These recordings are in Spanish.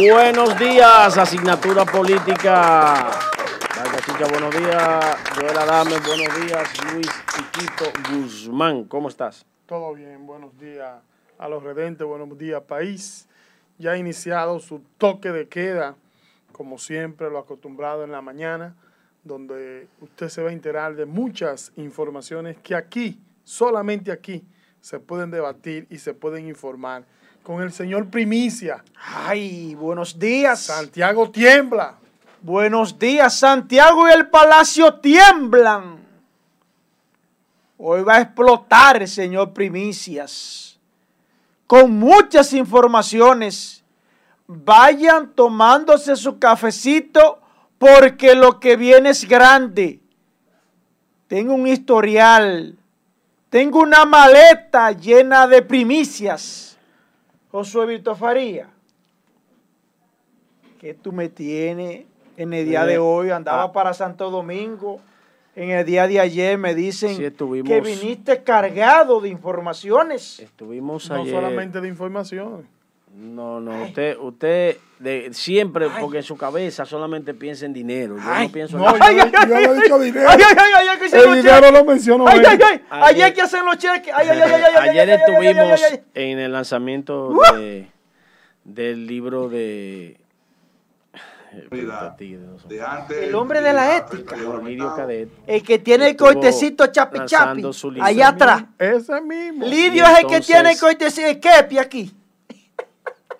Buenos días, asignatura política. Buenos días. Joel Adame, buenos días. Luis Chiquito Guzmán, ¿cómo estás? Todo bien, buenos días a los redentes, buenos días país. Ya ha iniciado su toque de queda, como siempre lo acostumbrado en la mañana, donde usted se va a enterar de muchas informaciones que aquí, solamente aquí, se pueden debatir y se pueden informar con el señor Primicia. Ay, buenos días. Santiago tiembla. Buenos días, Santiago y el Palacio tiemblan. Hoy va a explotar señor Primicias. Con muchas informaciones. Vayan tomándose su cafecito porque lo que viene es grande. Tengo un historial. Tengo una maleta llena de primicias Josué Víctor Faría, que tú me tienes en el día de hoy, andaba ah. para Santo Domingo, en el día de ayer me dicen que viniste cargado de informaciones. Estuvimos ayer. No solamente de informaciones. No, no, usted, usted de, siempre, porque en su cabeza solamente piensa en dinero. Yo no pienso en ay, ay, yo, he dicho dinero. Ay, ay, ay, ay, que El dinero lo menciono. Ay, ay, ay, ayer que hacer los cheques. Ay, ay, ay, ay, ayer estuvimos en el lanzamiento de, del libro de. El hombre de la ética. El que tiene el coitecito chapi chapi. Allá atrás. Ese mismo. Lidio es el que tiene el coitecito, el kepi aquí.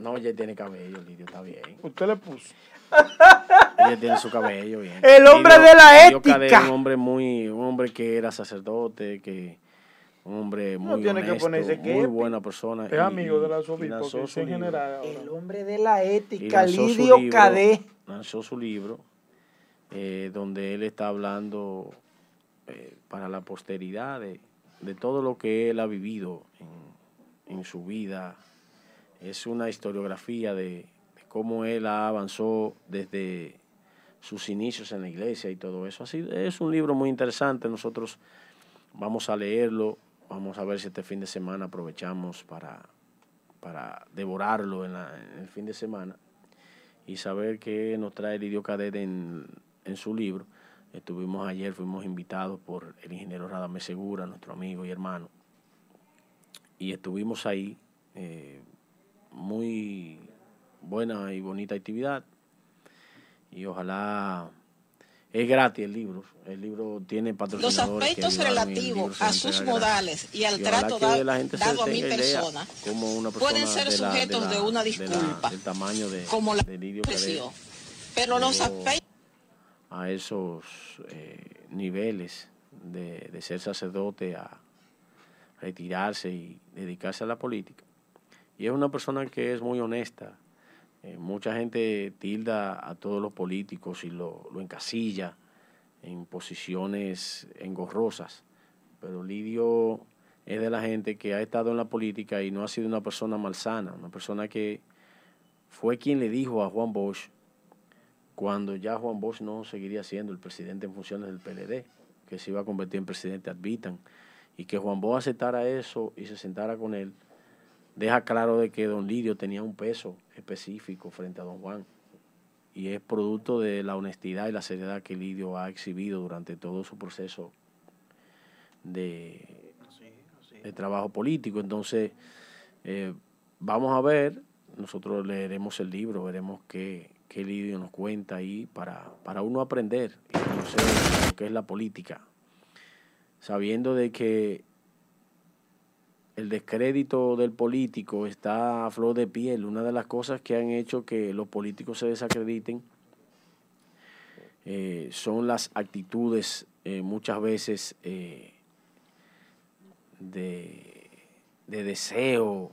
No, ella tiene cabello, Lidio, está bien. Usted le puso. Ella tiene su cabello bien. El hombre de la ética. un hombre muy, un hombre que era sacerdote, que un hombre muy honesto, muy buena persona. Es amigo de la en general. El hombre de la ética, Lidio Cadé. Lanzó su libro, eh, donde él está hablando eh, para la posteridad de, de, todo lo que él ha vivido en, en su vida es una historiografía de, cómo él avanzó desde sus inicios en la iglesia y todo eso. Así es un libro muy interesante. Nosotros vamos a leerlo. Vamos a ver si este fin de semana aprovechamos para, para devorarlo en, el fin de semana y saber qué nos trae el Idiocadet en, en su libro. Estuvimos ayer, fuimos invitados por el ingeniero Radame Segura, nuestro amigo y hermano, y estuvimos ahí eh, muy buena y bonita actividad. Y ojalá es gratis el libro. El libro tiene patrocinadores. Los aspectos relativos a sus modales y al trato dado a mi persona, pueden ser sujetos de, una disculpa, tamaño de, como la Pero los aspectos a esos eh, niveles de, de ser sacerdote a retirarse y dedicarse a la política y es una persona que es muy honesta. Eh, mucha gente tilda a todos los políticos y lo, encasilla en posiciones engorrosas, pero Lidio es de la gente que ha estado en la política y no ha sido una persona malsana, una persona que fue quien le dijo a Juan Bosch, cuando ya Juan Bosch no seguiría siendo el presidente en funciones del PLD, que se iba a convertir en presidente advitan, y que Juan Bosch aceptara eso y se sentara con él, deja claro de que don Lidio tenía un peso específico frente a don Juan. Y es producto de la honestidad y la seriedad que Lidio ha exhibido durante todo su proceso de, de trabajo político. Entonces, eh, vamos a ver, nosotros leeremos el libro, veremos qué, qué Lidio nos cuenta ahí para, para uno aprender y conocer lo que es la política, sabiendo de que el descrédito del político está a flor de piel. Una de las cosas que han hecho que los políticos se desacrediten eh, son las actitudes eh, muchas veces eh, de, de, deseo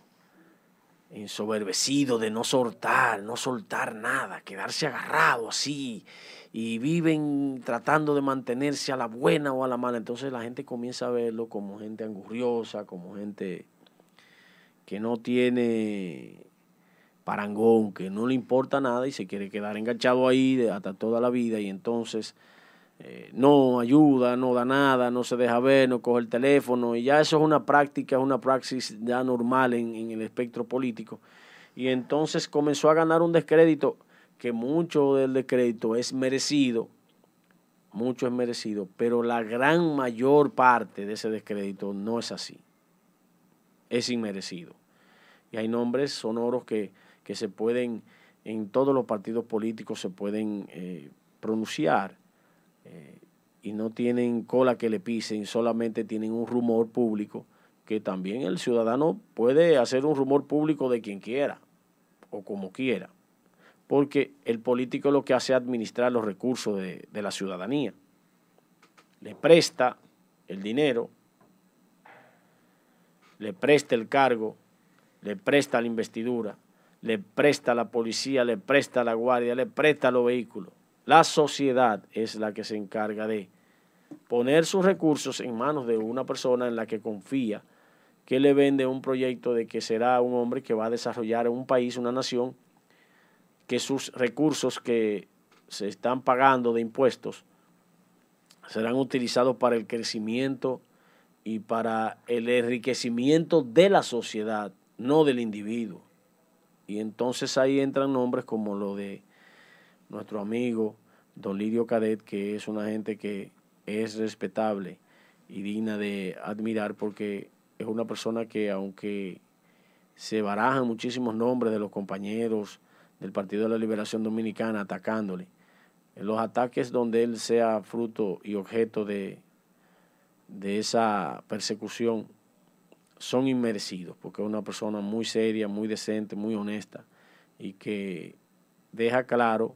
ensoberbecido de no soltar, no soltar nada, quedarse agarrado así y viven tratando de mantenerse a la buena o a la mala. Entonces la gente comienza a verlo como gente angurriosa, como gente que no tiene parangón, que no le importa nada y se quiere quedar enganchado ahí hasta toda la vida y entonces eh, no ayuda, no da nada, no se deja ver, no coge el teléfono. Y ya eso es una práctica, es una praxis ya normal en, en el espectro político. Y entonces comenzó a ganar un descrédito que mucho del descrédito es merecido, mucho es merecido, pero la gran mayor parte de ese descrédito no es así, es inmerecido. Y hay nombres sonoros que, se pueden, en todos los partidos políticos se pueden eh, pronunciar y no tienen cola que le pisen, solamente tienen un rumor público que también el ciudadano puede hacer un rumor público de quien quiera o como quiera porque el político lo que hace es administrar los recursos de, la ciudadanía. Le presta el dinero, le presta el cargo, le presta la investidura, le presta la policía, le presta la guardia, le presta los vehículos. La sociedad es la que se encarga de poner sus recursos en manos de una persona en la que confía, que le vende un proyecto de que será un hombre que va a desarrollar un país, una nación, que sus recursos que se están pagando de impuestos serán utilizados para el crecimiento y para el enriquecimiento de la sociedad, no del individuo. Y entonces ahí entran nombres como lo de nuestro amigo Don Lidio Cadet, que es una gente que es respetable y digna de admirar porque es una persona que aunque se barajan muchísimos nombres de los compañeros del Partido de la Liberación Dominicana atacándole. Los ataques donde él sea fruto y objeto de, de esa persecución son inmerecidos, porque es una persona muy seria, muy decente, muy honesta y que deja claro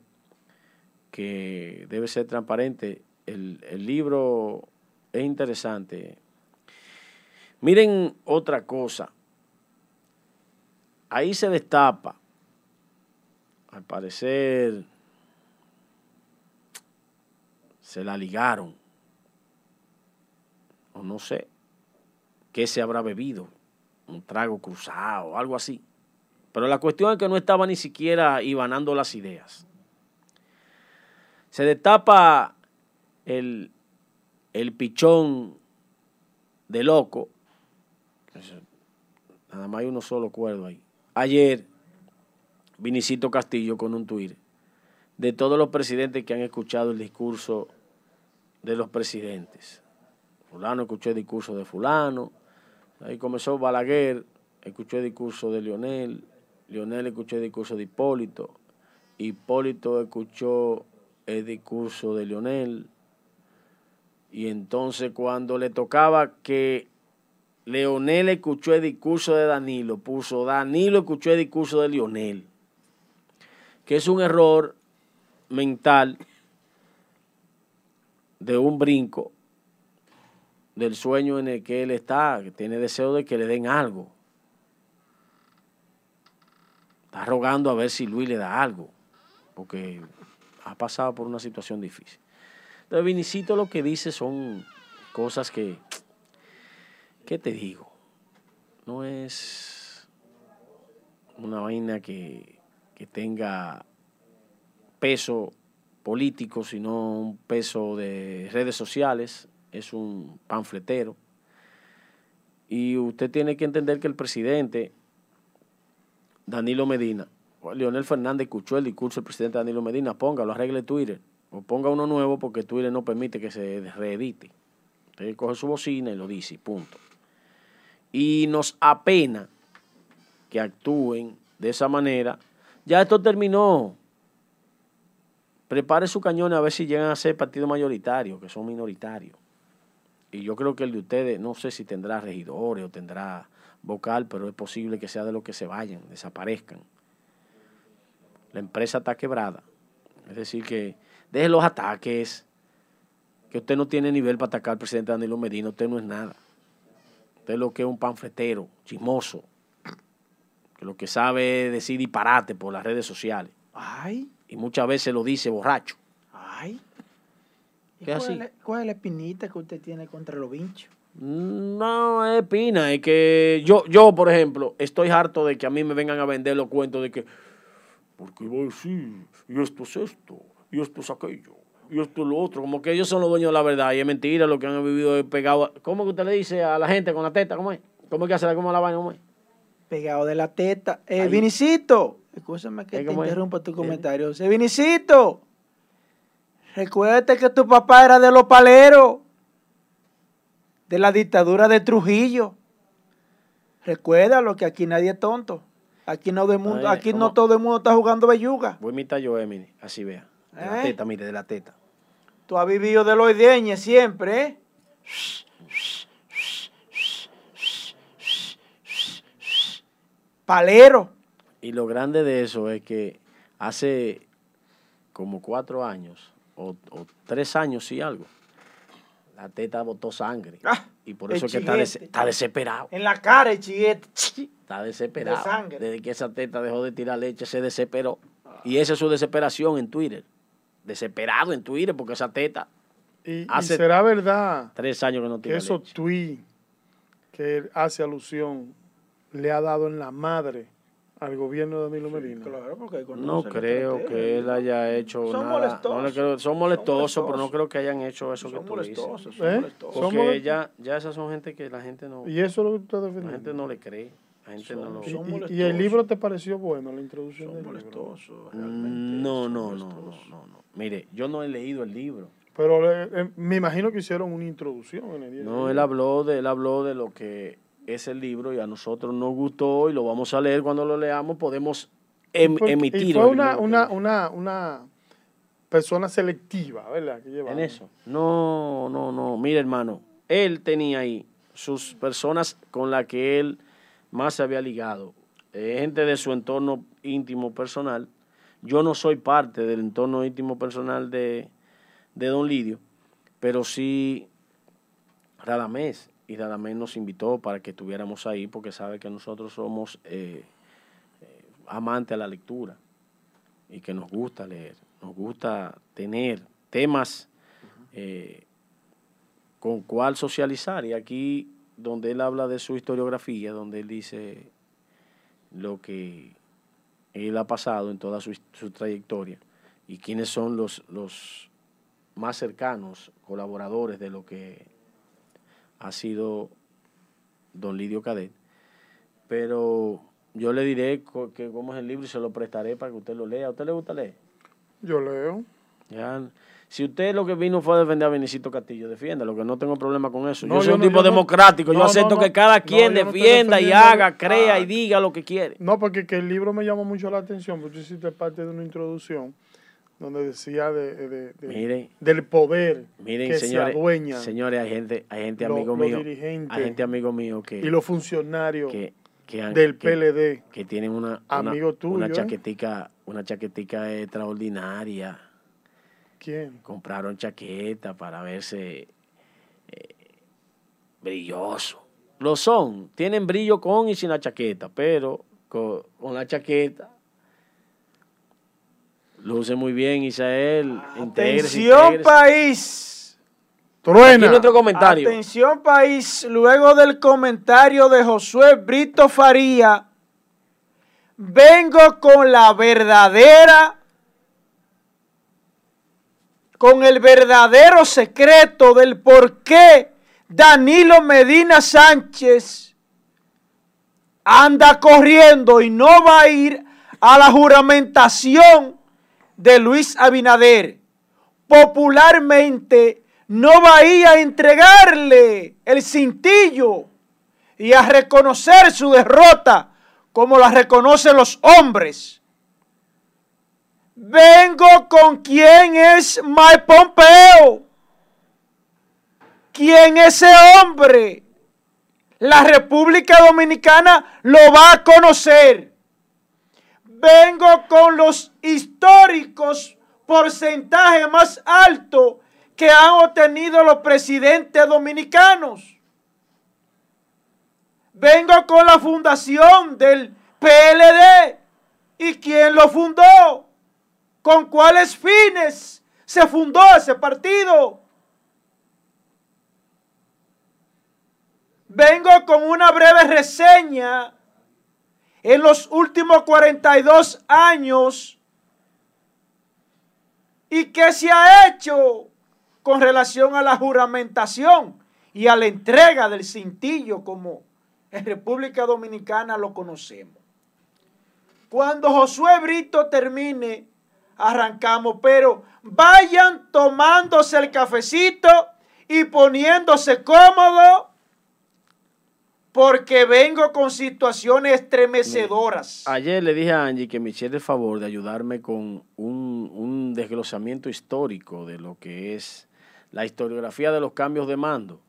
que debe ser transparente. El, el libro es interesante. Miren otra cosa. Ahí se destapa al parecer se la ligaron. O no sé qué se habrá bebido. Un trago cruzado, algo así. Pero la cuestión es que no estaba ni siquiera ibanando las ideas. Se destapa el, el pichón de loco. Nada más hay uno solo cuerdo ahí. Ayer Vinicito Castillo con un tuit de todos los presidentes que han escuchado el discurso de los presidentes. Fulano escuchó el discurso de fulano, ahí comenzó Balaguer, escuchó el discurso de Lionel, Lionel escuchó el discurso de Hipólito, Hipólito escuchó el discurso de Lionel, y entonces cuando le tocaba que Leonel escuchó el discurso de Danilo, puso Danilo escuchó el discurso de Lionel que es un error mental de un brinco del sueño en el que él está, que tiene deseo de que le den algo. Está rogando a ver si Luis le da algo, porque ha pasado por una situación difícil. Entonces, Vinicito lo que dice son cosas que, ¿qué te digo? No es una vaina que que tenga peso político, sino un peso de redes sociales, es un panfletero. Y usted tiene que entender que el presidente Danilo Medina, Leonel Fernández escuchó el discurso del presidente Danilo Medina, póngalo, arregle Twitter, o ponga uno nuevo porque Twitter no permite que se reedite. Usted coge su bocina y lo dice, punto. Y nos apena que actúen de esa manera ya esto terminó. Prepare su cañón a ver si llegan a ser partido mayoritario, que son minoritarios. Y yo creo que el de ustedes, no sé si tendrá regidores o tendrá vocal, pero es posible que sea de los que se vayan, desaparezcan. La empresa está quebrada. Es decir, que deje los ataques, que usted no tiene nivel para atacar al presidente Danilo Medina, usted no es nada. Usted es lo que es un panfletero, chismoso, que lo que sabe es decir disparate por las redes sociales. Ay. Y muchas veces lo dice borracho. Ay. ¿Qué cuál, así? Es, ¿Cuál es la espinita que usted tiene contra los vinchos? No es espina, es que yo, yo, por ejemplo, estoy harto de que a mí me vengan a vender los cuentos de que, porque voy a decir, y esto es esto, y esto es aquello, y esto es lo otro, como que ellos son los dueños de la verdad, y es mentira lo que han vivido pegado. ¿Cómo que usted le dice a la gente con la teta? ¿Cómo es? ¿Cómo es que hace la, cómo la vaina? ¿Cómo es? Pegado de la teta. Eh, Vinicito, escúchame que te interrumpa tu comentario. Eh, Vinicito, recuérdate que tu papá era de los paleros, de la dictadura de Trujillo. Recuérdalo que aquí nadie es tonto. Aquí no, mundo, aquí no todo el mundo está jugando belluga. Voy a imitar yo, Emily, así vea. De la ¿Eh? teta, mire, de la teta. Tú has vivido de los ideñes siempre, ¿eh? Palero. Y lo grande de eso es que hace como cuatro años, o, tres años y algo, la teta botó sangre. Ah, y por eso es que está, desesperado. En la cara el chiguete. Está desesperado. Desde que esa teta dejó de tirar leche, se desesperó. Y esa es su desesperación en Twitter. Desesperado en Twitter porque esa teta. Y, será verdad. Tres años que no tiene Que esos tweets que hace alusión le ha dado en la madre al gobierno de Danilo Medina. no creo que él haya hecho son nada. Molestosos. son molestosos, pero no creo que hayan hecho eso que tú molestosos, dices. Son ¿Eh? molestosos. Porque ya, ya esas son gente que la gente no... ¿Y eso es lo que usted defendiendo? La gente no le cree. La gente no lo... ¿Y, el libro te pareció bueno, la introducción son del molestosos, libro? No, no, no, no, no, Mire, yo no he leído el libro. Pero eh, eh, me imagino que hicieron una introducción en el. No, él habló de, él habló de lo que es el libro y a nosotros nos gustó y lo vamos a leer cuando lo leamos, podemos em, emitir. Y fue una, una, una, una, persona selectiva, ¿verdad? en eso. No, no, no. Mire, hermano, él tenía ahí sus personas con las que él más se había ligado. Eh, gente de su entorno íntimo personal. Yo no soy parte del entorno íntimo personal de, de Don Lidio, pero sí Radamés y Radamés nos invitó para que estuviéramos ahí porque sabe que nosotros somos eh, eh, amantes a la lectura y que nos gusta leer, nos gusta tener temas eh, con cuál socializar. Y aquí donde él habla de su historiografía, donde él dice lo que él ha pasado en toda su, su trayectoria y quiénes son los, los más cercanos colaboradores de lo que ha sido don Lidio Cadet. Pero yo le diré que cómo es el libro y se lo prestaré para que usted lo lea. ¿A usted le gusta leer? Yo leo. Ya. Si usted lo que vino fue a defender a Benicito Castillo, defiéndalo, que no tengo problema con eso. yo soy un tipo democrático, yo acepto que cada quien defienda y haga, crea y diga lo que quiere. No, porque que el libro me llamó mucho la atención, porque yo hiciste parte de una introducción donde decía de, del poder que se adueña. Señores, hay gente, hay gente amigo mío, hay gente amigo mío que y los funcionarios que, del PLD que tienen una amigo tuyo, una ¿eh? chaquetica, una chaquetica extraordinaria. ¿Quién? Compraron chaqueta para verse eh, brilloso. Lo son, tienen brillo con y sin la chaqueta, pero con, con la chaqueta Luce muy bien, Isael. Atención, país. Truena. nuestro comentario. Atención, país. Luego del comentario de Josué Brito Faría, vengo con la verdadera, con el verdadero secreto del por qué Danilo Medina Sánchez anda corriendo y no va a ir a la juramentación de Luis Abinader popularmente no va a ir a entregarle el cintillo y a reconocer su derrota como la reconocen los hombres. Vengo con quien es Mike Pompeo. ¿Quién es ese hombre? La República Dominicana lo va a conocer vengo con los históricos porcentajes más altos que han obtenido los presidentes dominicanos. Vengo con la fundación del PLD. ¿Y quién lo fundó? ¿Con cuáles fines se fundó ese partido? Vengo con una breve reseña en los últimos 42 años y qué se ha hecho con relación a la juramentación y a la entrega del cintillo como en República Dominicana lo conocemos. Cuando Josué Brito termine, arrancamos, pero vayan tomándose el cafecito y poniéndose cómodo porque vengo con situaciones estremecedoras. Ayer le dije a Angie que me hiciera el favor de ayudarme con un, un desglosamiento histórico de lo que es la historiografía de los cambios de mando.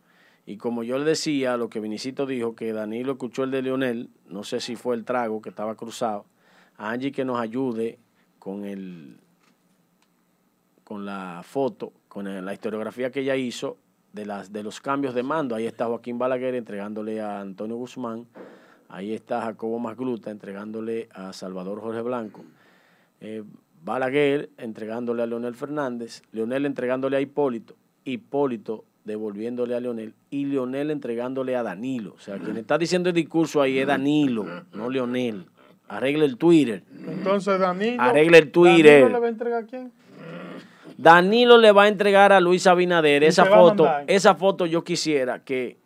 Y como yo le decía, lo que Vinicito dijo, que Danilo escuchó el de Leonel, no sé si fue el trago que estaba cruzado, Angie que nos ayude con el con la foto, con la historiografía que ella hizo de, las, de los cambios de mando. Ahí está Joaquín Balaguer entregándole a Antonio Guzmán. Ahí está Jacobo Masgluta entregándole a Salvador Jorge Blanco. Eh, Balaguer entregándole a Leonel Fernández. Leonel entregándole a Hipólito. Hipólito devolviéndole a Leonel. Y Leonel entregándole a Danilo. O sea, quien está diciendo el discurso ahí es Danilo, no Leonel. Arregle el Twitter. Entonces Danilo. Arregle el Twitter. ¿Danilo le va a entregar a quién? Danilo le va a entregar a Luis Abinader esa foto. Esa foto yo quisiera que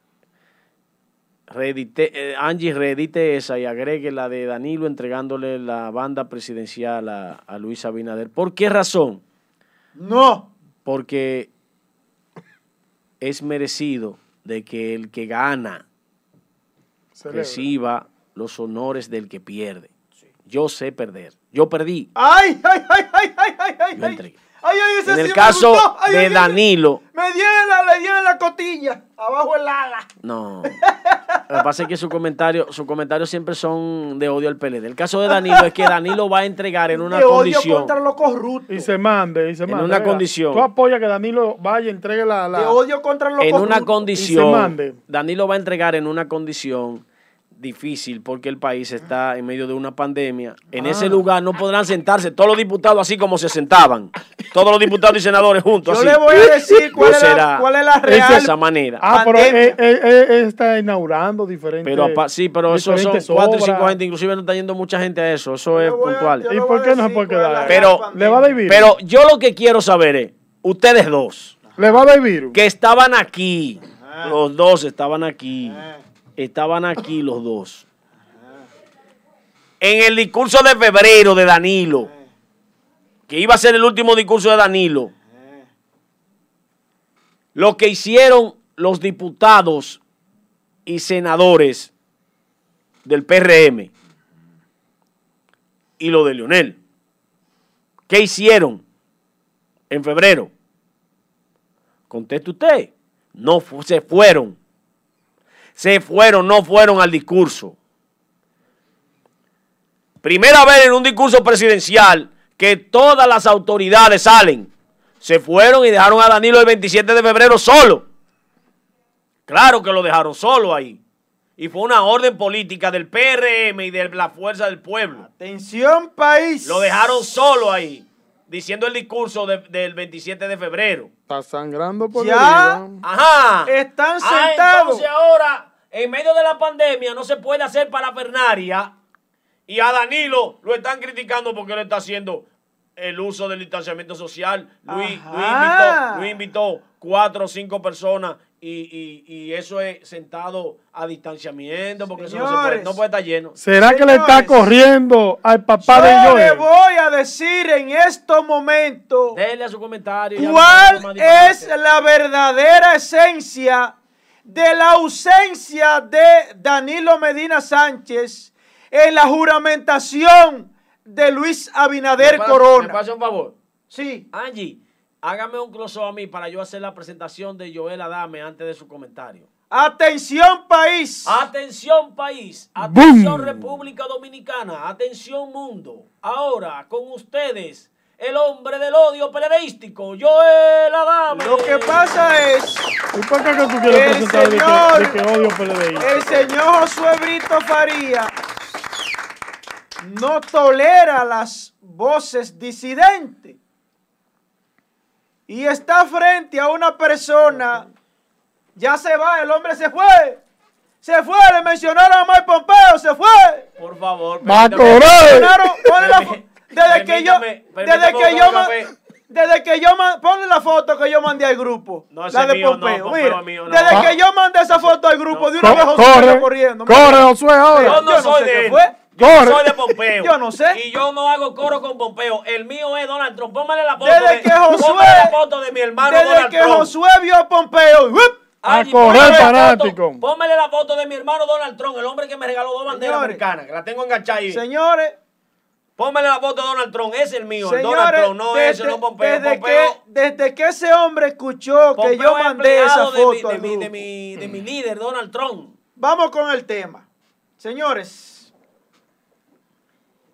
reedite, eh, Angie reedite esa y agregue la de Danilo entregándole la banda presidencial a, Luis Abinader. ¿Por qué razón? No. Porque es merecido de que el que gana reciba los honores del que pierde. Yo sé perder. Yo perdí. ¡Ay, ay, ay, ay, ay, ay! Ay en el caso de Danilo. Me dieron la, le dieron la cotilla, abajo el ala. No. Lo que pasa es que su comentario, sus comentarios siempre son de odio al PLD. El caso de Danilo es que Danilo va a entregar en una de condición. Odio contra los corruptos. Y se mande, y se mande. En una condición. Tú apoyas que Danilo vaya y entregue la. la... De odio contra los en corruptos. En una condición. Danilo va a entregar en una condición difícil porque el país está en medio de una pandemia. En ese ah. lugar no podrán sentarse todos los diputados así como se sentaban. Todos los diputados y senadores juntos. Yo le voy a decir cuál, es, la, cuál es la real. De esa manera. Ah, pero él, está inaugurando diferentes. Pero sí, pero eso son cuatro y cinco gente. Inclusive no está yendo mucha gente a eso. Eso es puntual. ¿Y por qué no se puede quedar? Pero, le va a virus. Pero yo lo que quiero saber es, ustedes dos. Le va a virus. Que estaban aquí. Los dos estaban aquí estaban aquí los dos. En el discurso de febrero de Danilo, que iba a ser el último discurso de Danilo, lo que hicieron los diputados y senadores del PRM y lo de Leonel. ¿Qué hicieron en febrero? Conteste usted. No se fueron se fueron, no fueron al discurso. Primera vez en un discurso presidencial que todas las autoridades salen. Se fueron y dejaron a Danilo el 27 de febrero solo. Claro que lo dejaron solo ahí. Y fue una orden política del PRM y de la Fuerza del Pueblo. Atención país. Lo dejaron solo ahí, diciendo el discurso del 27 de febrero. Está sangrando por ya. Ajá. Están ah, sentados. entonces ahora, en medio de la pandemia, no se puede hacer para Fernaria. Y a Danilo lo están criticando porque él está haciendo el uso del distanciamiento social. Luis, invitó, Luis, invitó, cuatro o cinco personas y, y, eso es sentado a distanciamiento porque eso no, se puede, no puede estar lleno. ¿Será que le está corriendo al papá de Joel? le voy a decir en estos momentos. Dele a su comentario. ¿Cuál es la verdadera esencia de la ausencia de Danilo Medina Sánchez en la juramentación de Luis Abinader Corona? ¿Me pasa un favor? Sí. Angie, hágame un close a mí para yo hacer la presentación de Joel Adame antes de su comentario. Atención país. Atención país. Atención República Dominicana. Atención mundo. Ahora con ustedes el hombre del odio periodístico, Joel Adame. Lo que pasa es ¿Y por qué que tú quieres el señor, de que, odio periodista? El señor Josué Brito Faría no tolera las voces disidentes y está frente a una persona, ya se va, el hombre se fue. Se fue, le mencionaron a Mike Pompeo, se fue. Por favor, correr. Desde que yo, desde que yo, Desde que yo mandé, ponle la foto que yo mandé al grupo. No, la de mío, Pompeo. Mira, desde que yo mandé esa foto al grupo, de una vez Josué corriendo. Corre, Josué, ahora. Yo no, soy de él. Yo soy de Pompeo. yo no sé. Y yo no hago coro con Pompeo. El mío es Donald Trump. Póngale la foto. Desde de, que Josué. la foto de mi hermano desde que Josué vio a Pompeo. a correr fanático. Póngale la foto de mi hermano Donald Trump, el hombre que me regaló dos banderas americanas, que la tengo enganchada ahí. Señores. Póngale la foto de Donald Trump, es el mío, el Donald Trump, no es ese, no Pompeo. Desde, Que, desde que ese hombre escuchó que yo mandé esa foto. De, mi, de, mi, de mi líder, Donald Trump. Vamos con el tema. Señores,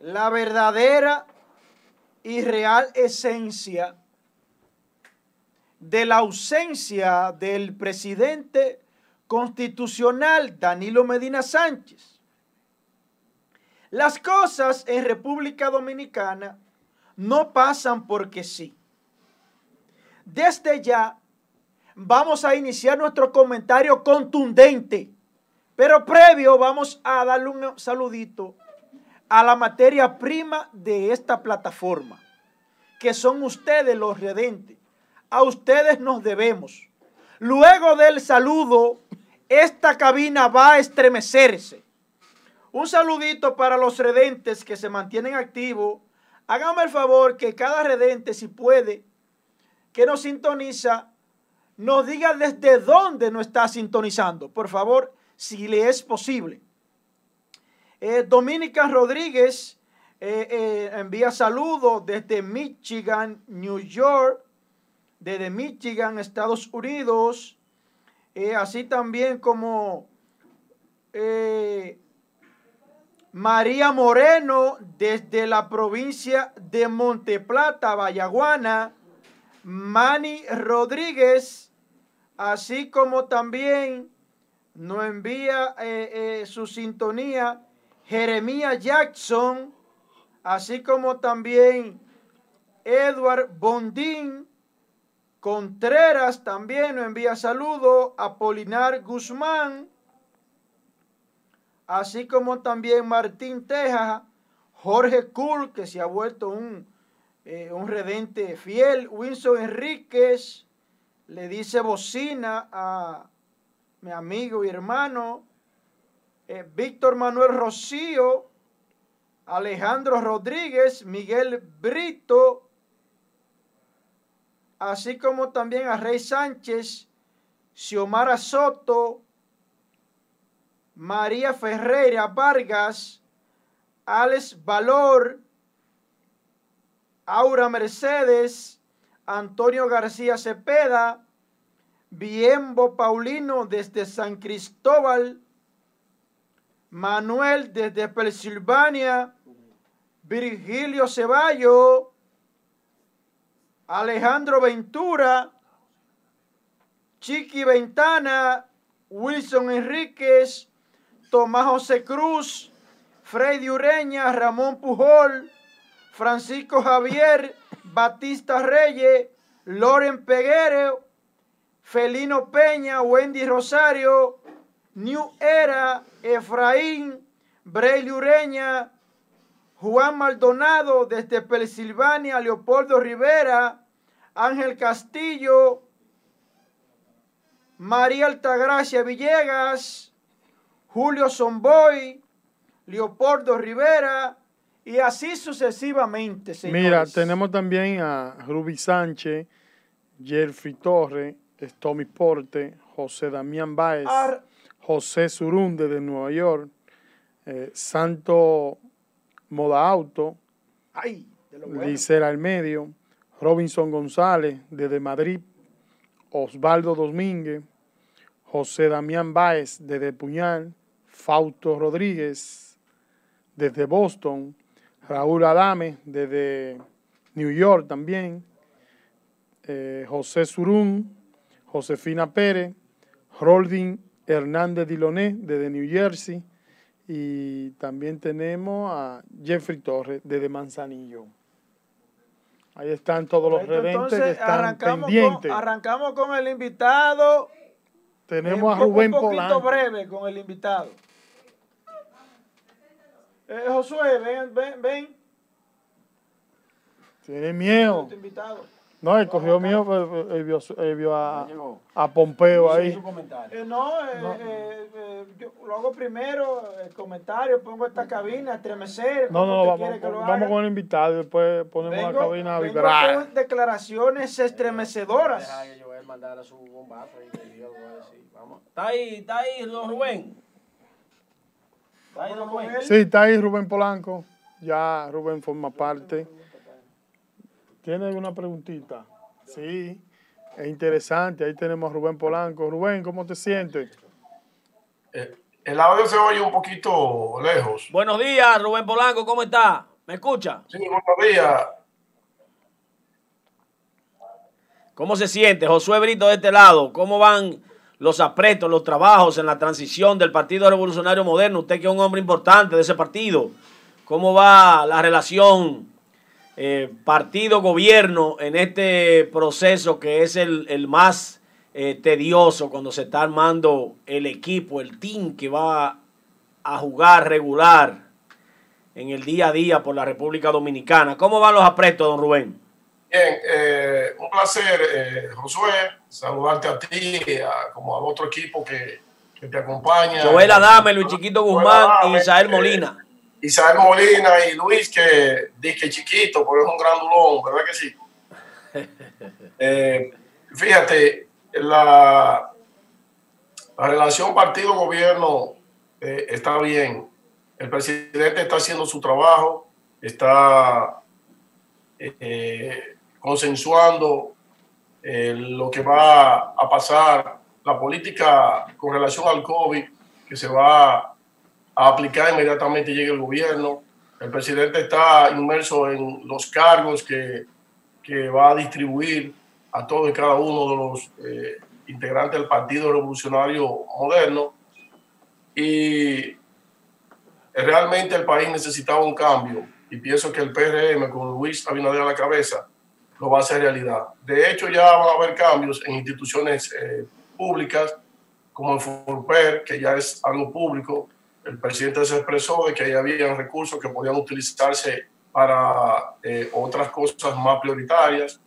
la verdadera y real esencia de la ausencia del presidente constitucional Danilo Medina Sánchez las cosas en República Dominicana no pasan porque sí. Desde ya vamos a iniciar nuestro comentario contundente, pero previo vamos a darle un saludito a la materia prima de esta plataforma, que son ustedes los redentes. A ustedes nos debemos. Luego del saludo, esta cabina va a estremecerse un saludito para los redentes que se mantienen activos. Hágame el favor que cada redente, si puede, que nos sintoniza, nos diga desde dónde nos está sintonizando. Por favor, si le es posible. Eh, Dominica Rodríguez eh, eh, envía saludos desde Michigan, New York, desde Michigan, Estados Unidos. así también como María Moreno desde la provincia de Monteplata, Vallaguana, Manny Rodríguez, así como también nos envía eh, eh, su sintonía Jeremías Jackson, así como también Edward Bondín, Contreras también nos envía saludos, Apolinar Guzmán, así como también Martín Teja, Jorge Cool, que se ha vuelto un, eh, un redente fiel, Winston Enríquez, le dice bocina a mi amigo y hermano, eh, Víctor Manuel Rocío, Alejandro Rodríguez, Miguel Brito, así como también a Rey Sánchez, Xiomara Soto, María Ferreira Vargas, Alex Valor, Aura Mercedes, Antonio García Cepeda, Biembo Paulino desde San Cristóbal, Manuel desde Pensilvania, Virgilio Ceballo, Alejandro Ventura, Chiqui Ventana, Wilson Enríquez, Tomás José Cruz, Freddy Ureña, Ramón Pujol, Francisco Javier, Batista Reyes, Loren Peguero, Felino Peña, Wendy Rosario, New Era, Efraín, Brey Ureña, Juan Maldonado desde Pensilvania, Leopoldo Rivera, Ángel Castillo, María Altagracia Villegas, Julio Somboy, Leopoldo Rivera y así sucesivamente, señores. Mira, tenemos también a Ruby Sánchez, Jeffrey Torre, Tommy Porte, José Damián Báez, José Surunde de Nueva York, eh, Santo Moda Auto, Ay, al medio, Robinson González desde Madrid, Osvaldo Domínguez, José Damián Báez desde Puñal, Fausto Rodríguez desde Boston, Raúl Adame desde New York también, eh, José Surún, Josefina Pérez, Roldin Hernández Diloné desde New Jersey y también tenemos a Jeffrey Torres desde Manzanillo. Ahí están todos los redentes que están pendientes. arrancamos con el invitado. Tenemos a Rubén Un poquito breve con el invitado. Eh, Josué, ven, ven, ven. Tiene miedo. No, el cogió mío, él vio, él vio a, a, Pompeo ahí. Eh, no, eh, eh, yo lo hago primero, el comentario, pongo esta cabina, estremecer. No, no, vamos, vamos con el invitado y después ponemos la cabina a vibrar. Con declaraciones estremecedoras. Está ahí, está ahí, don Rubén. ¿Está ahí, don Rubén? Sí, está ahí Rubén Polanco. Ya Rubén forma parte. ¿Tiene alguna preguntita? Sí, es interesante. Ahí tenemos a Rubén Polanco. Rubén, ¿cómo te sientes? Eh, el audio se oye un poquito lejos. Buenos días, Rubén Polanco, ¿cómo está? ¿Me escucha? Sí, buenos días. ¿Cómo se siente, Josué Brito, de este lado? ¿Cómo van los apretos, los trabajos en la transición del Partido Revolucionario Moderno? Usted que es un hombre importante de ese partido. ¿Cómo va la relación eh, partido-gobierno en este proceso que es el, más eh, tedioso cuando se está armando el equipo, el team que va a jugar regular en el día a día por la República Dominicana? ¿Cómo van los apretos, don Rubén? Bien, eh, un placer, Josué, saludarte a ti, como al otro equipo que, te acompaña. Joel Adame, Luis Chiquito Guzmán y Isabel Molina. Isabel Molina y Luis, que dije chiquito, pero es un gran grandulón, ¿verdad que sí? Eh, fíjate, la, la relación partido-gobierno eh, está bien. El presidente está haciendo su trabajo, está eh, consensuando lo que va a pasar, la política con relación al COVID, que se va a aplicar inmediatamente llegue el gobierno. El presidente está inmerso en los cargos que, que va a distribuir a todos y cada uno de los eh, integrantes del Partido Revolucionario Moderno. Y realmente el país necesitaba un cambio y pienso que el PRM con Luis Abinader a la cabeza lo va a hacer realidad. De hecho, ya van a haber cambios en instituciones eh, públicas como el FURPER, que ya es algo público, el presidente se expresó de que ahí había recursos que podían utilizarse para eh, otras cosas más prioritarias.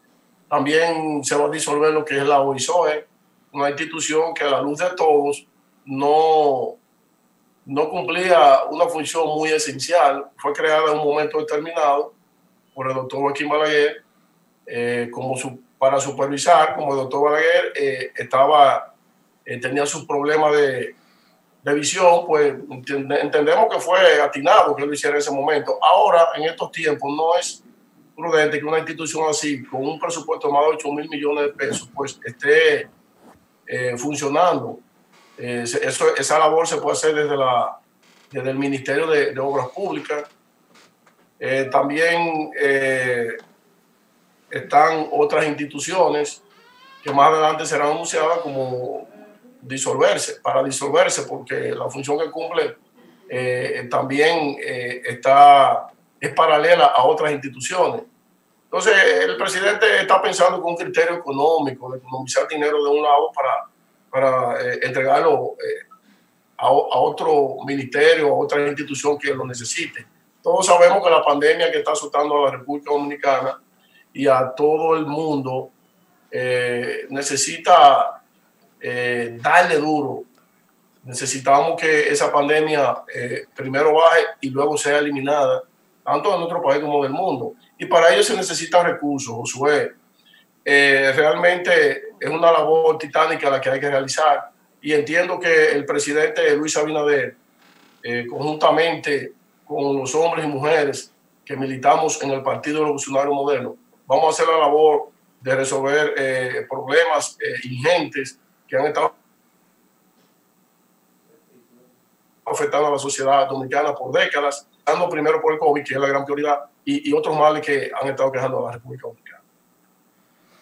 También se va a disolver lo que es la OISOE, una institución que a la luz de todos no, no cumplía una función muy esencial. Fue creada en un momento determinado por el doctor Joaquín Balaguer eh, como su, para supervisar, como el doctor Balaguer eh, estaba, tenía sus problemas de de visión, pues entendemos que fue atinado que lo hiciera en ese momento. Ahora, en estos tiempos, no es prudente que una institución así, con un presupuesto de más de 8 mil millones de pesos, pues esté eh, funcionando. Eh, eso, esa labor se puede hacer desde, la, desde el Ministerio de, Obras Públicas. Eh, también están otras instituciones que más adelante serán anunciadas como disolverse, para disolverse, porque la función que cumple eh, también eh, está, es paralela a otras instituciones. Entonces, el presidente está pensando con un criterio económico, de economizar dinero de un lado para, para eh, entregarlo a, a, otro ministerio, a otra institución que lo necesite. Todos sabemos que la pandemia que está azotando a la República Dominicana y a todo el mundo necesita eh, darle duro. Necesitamos que esa pandemia eh, primero baje y luego sea eliminada, tanto en nuestro país como del mundo. Y para ello se necesitan recursos, Josué. Eh, realmente es una labor titánica la que hay que realizar. Y entiendo que el presidente Luis Abinader, conjuntamente con los hombres y mujeres que militamos en el Partido Revolucionario Moderno, vamos a hacer la labor de resolver problemas ingentes que han estado afectando a la sociedad dominicana por décadas, dando primero por el COVID, que es la gran prioridad, y, otros males que han estado quejando a la República Dominicana.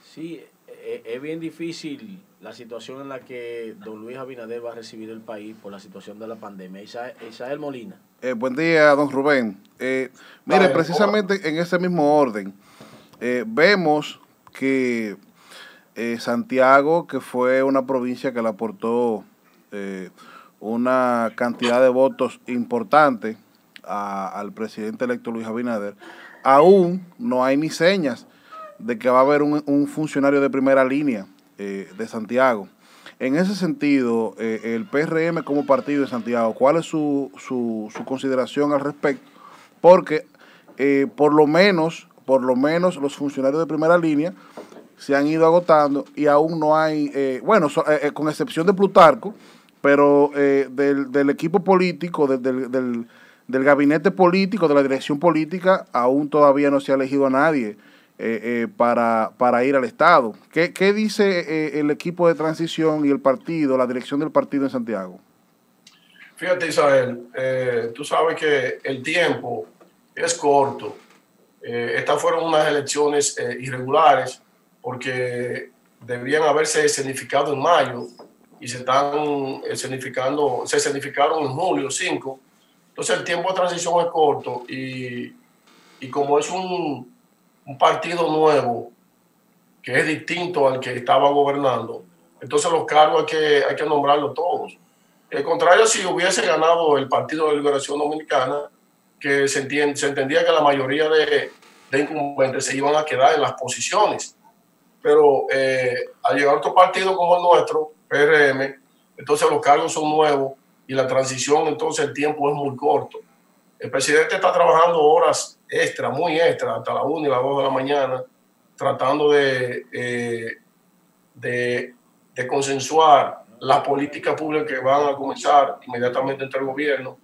Sí, e, e, es bien difícil la situación en la que don Luis Abinader va a recibir el país por la situación de la pandemia. Isabel Molina. Eh, buen día, don Rubén. Eh, mire, precisamente en ese mismo orden, eh, vemos que eh, Santiago, que fue una provincia que le aportó eh, una cantidad de votos importante al presidente electo Luis Abinader, aún no hay ni señas de que va a haber un, funcionario de primera línea de Santiago. En ese sentido, el PRM como partido de Santiago, ¿cuál es su, su, consideración al respecto? Porque por lo menos, por lo menos los funcionarios de primera línea se han ido agotando y aún no hay, bueno, con excepción de Plutarco, pero del, del, equipo político, del, del, del gabinete político, de la dirección política, aún todavía no se ha elegido a nadie eh, eh, para, para, ir al Estado. ¿Qué, qué dice eh, el equipo de transición y el partido, la dirección del partido en Santiago? Fíjate, Isabel, tú sabes que el tiempo es corto. Estas fueron unas elecciones irregulares porque debían haberse escenificado en mayo y se están escenificando, se escenificaron en julio 5 entonces el tiempo de transición es corto y, y como es un, un, partido nuevo que es distinto al que estaba gobernando, entonces los cargos hay que, hay que nombrarlos todos. El contrario, si hubiese ganado el Partido de Liberación Dominicana, que se, entendía que la mayoría de, de, incumbentes se iban a quedar en las posiciones. Pero eh, al llegar otro partido como el nuestro, PRM, entonces los cargos son nuevos y la transición, entonces el tiempo es muy corto. El presidente está trabajando horas extra, muy extra, hasta la 1 y las 2 de la mañana, tratando de, eh, de, de, consensuar las políticas públicas que van a comenzar inmediatamente entre el gobierno.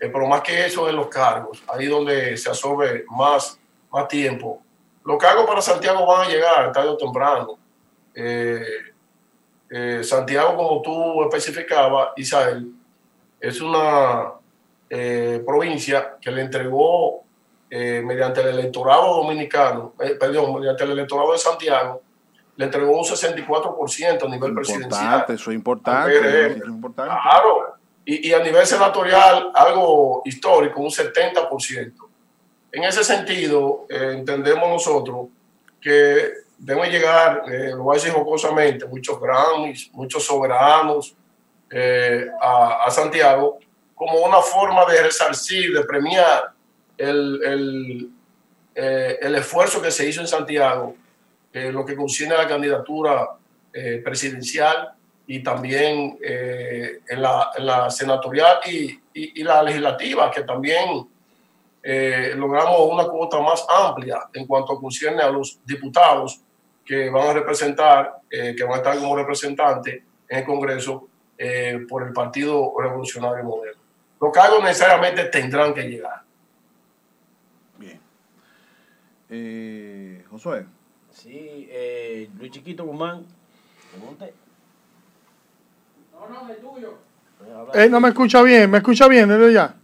Eh, pero más que eso en los cargos, ahí donde se absorbe más, más tiempo. Los cargos para Santiago van a llegar tarde o temprano. Eh, Santiago, como tú especificabas, Isabel, es una eh, provincia que le entregó eh, mediante el electorado dominicano, eh, perdón, mediante el electorado de Santiago, le entregó un 64% a nivel presidencial. Eso es importante. Eso es importante. Claro. Y, a nivel senatorial, algo histórico, un 70%. En ese sentido, entendemos nosotros que deben llegar, lo voy a decir jocosamente, muchos Grammys, muchos soberanos, eh, a, Santiago como una forma de resarcir, de premiar el, el, eh, el esfuerzo que se hizo en Santiago, eh, lo que concierne la candidatura presidencial y también en la, en, la, senatorial y, y, la legislativa, que también logramos una cuota más amplia en cuanto concierne a los diputados que van a representar, que van a estar como representantes en el Congreso eh, por el Partido Revolucionario Moderno. Los cargos necesariamente tendrán que llegar. Bien. Eh, Josué. Sí, eh, Luis Chiquito Guzmán. No, no, es tuyo. Eh, no me escucha bien, me escucha bien desde ya.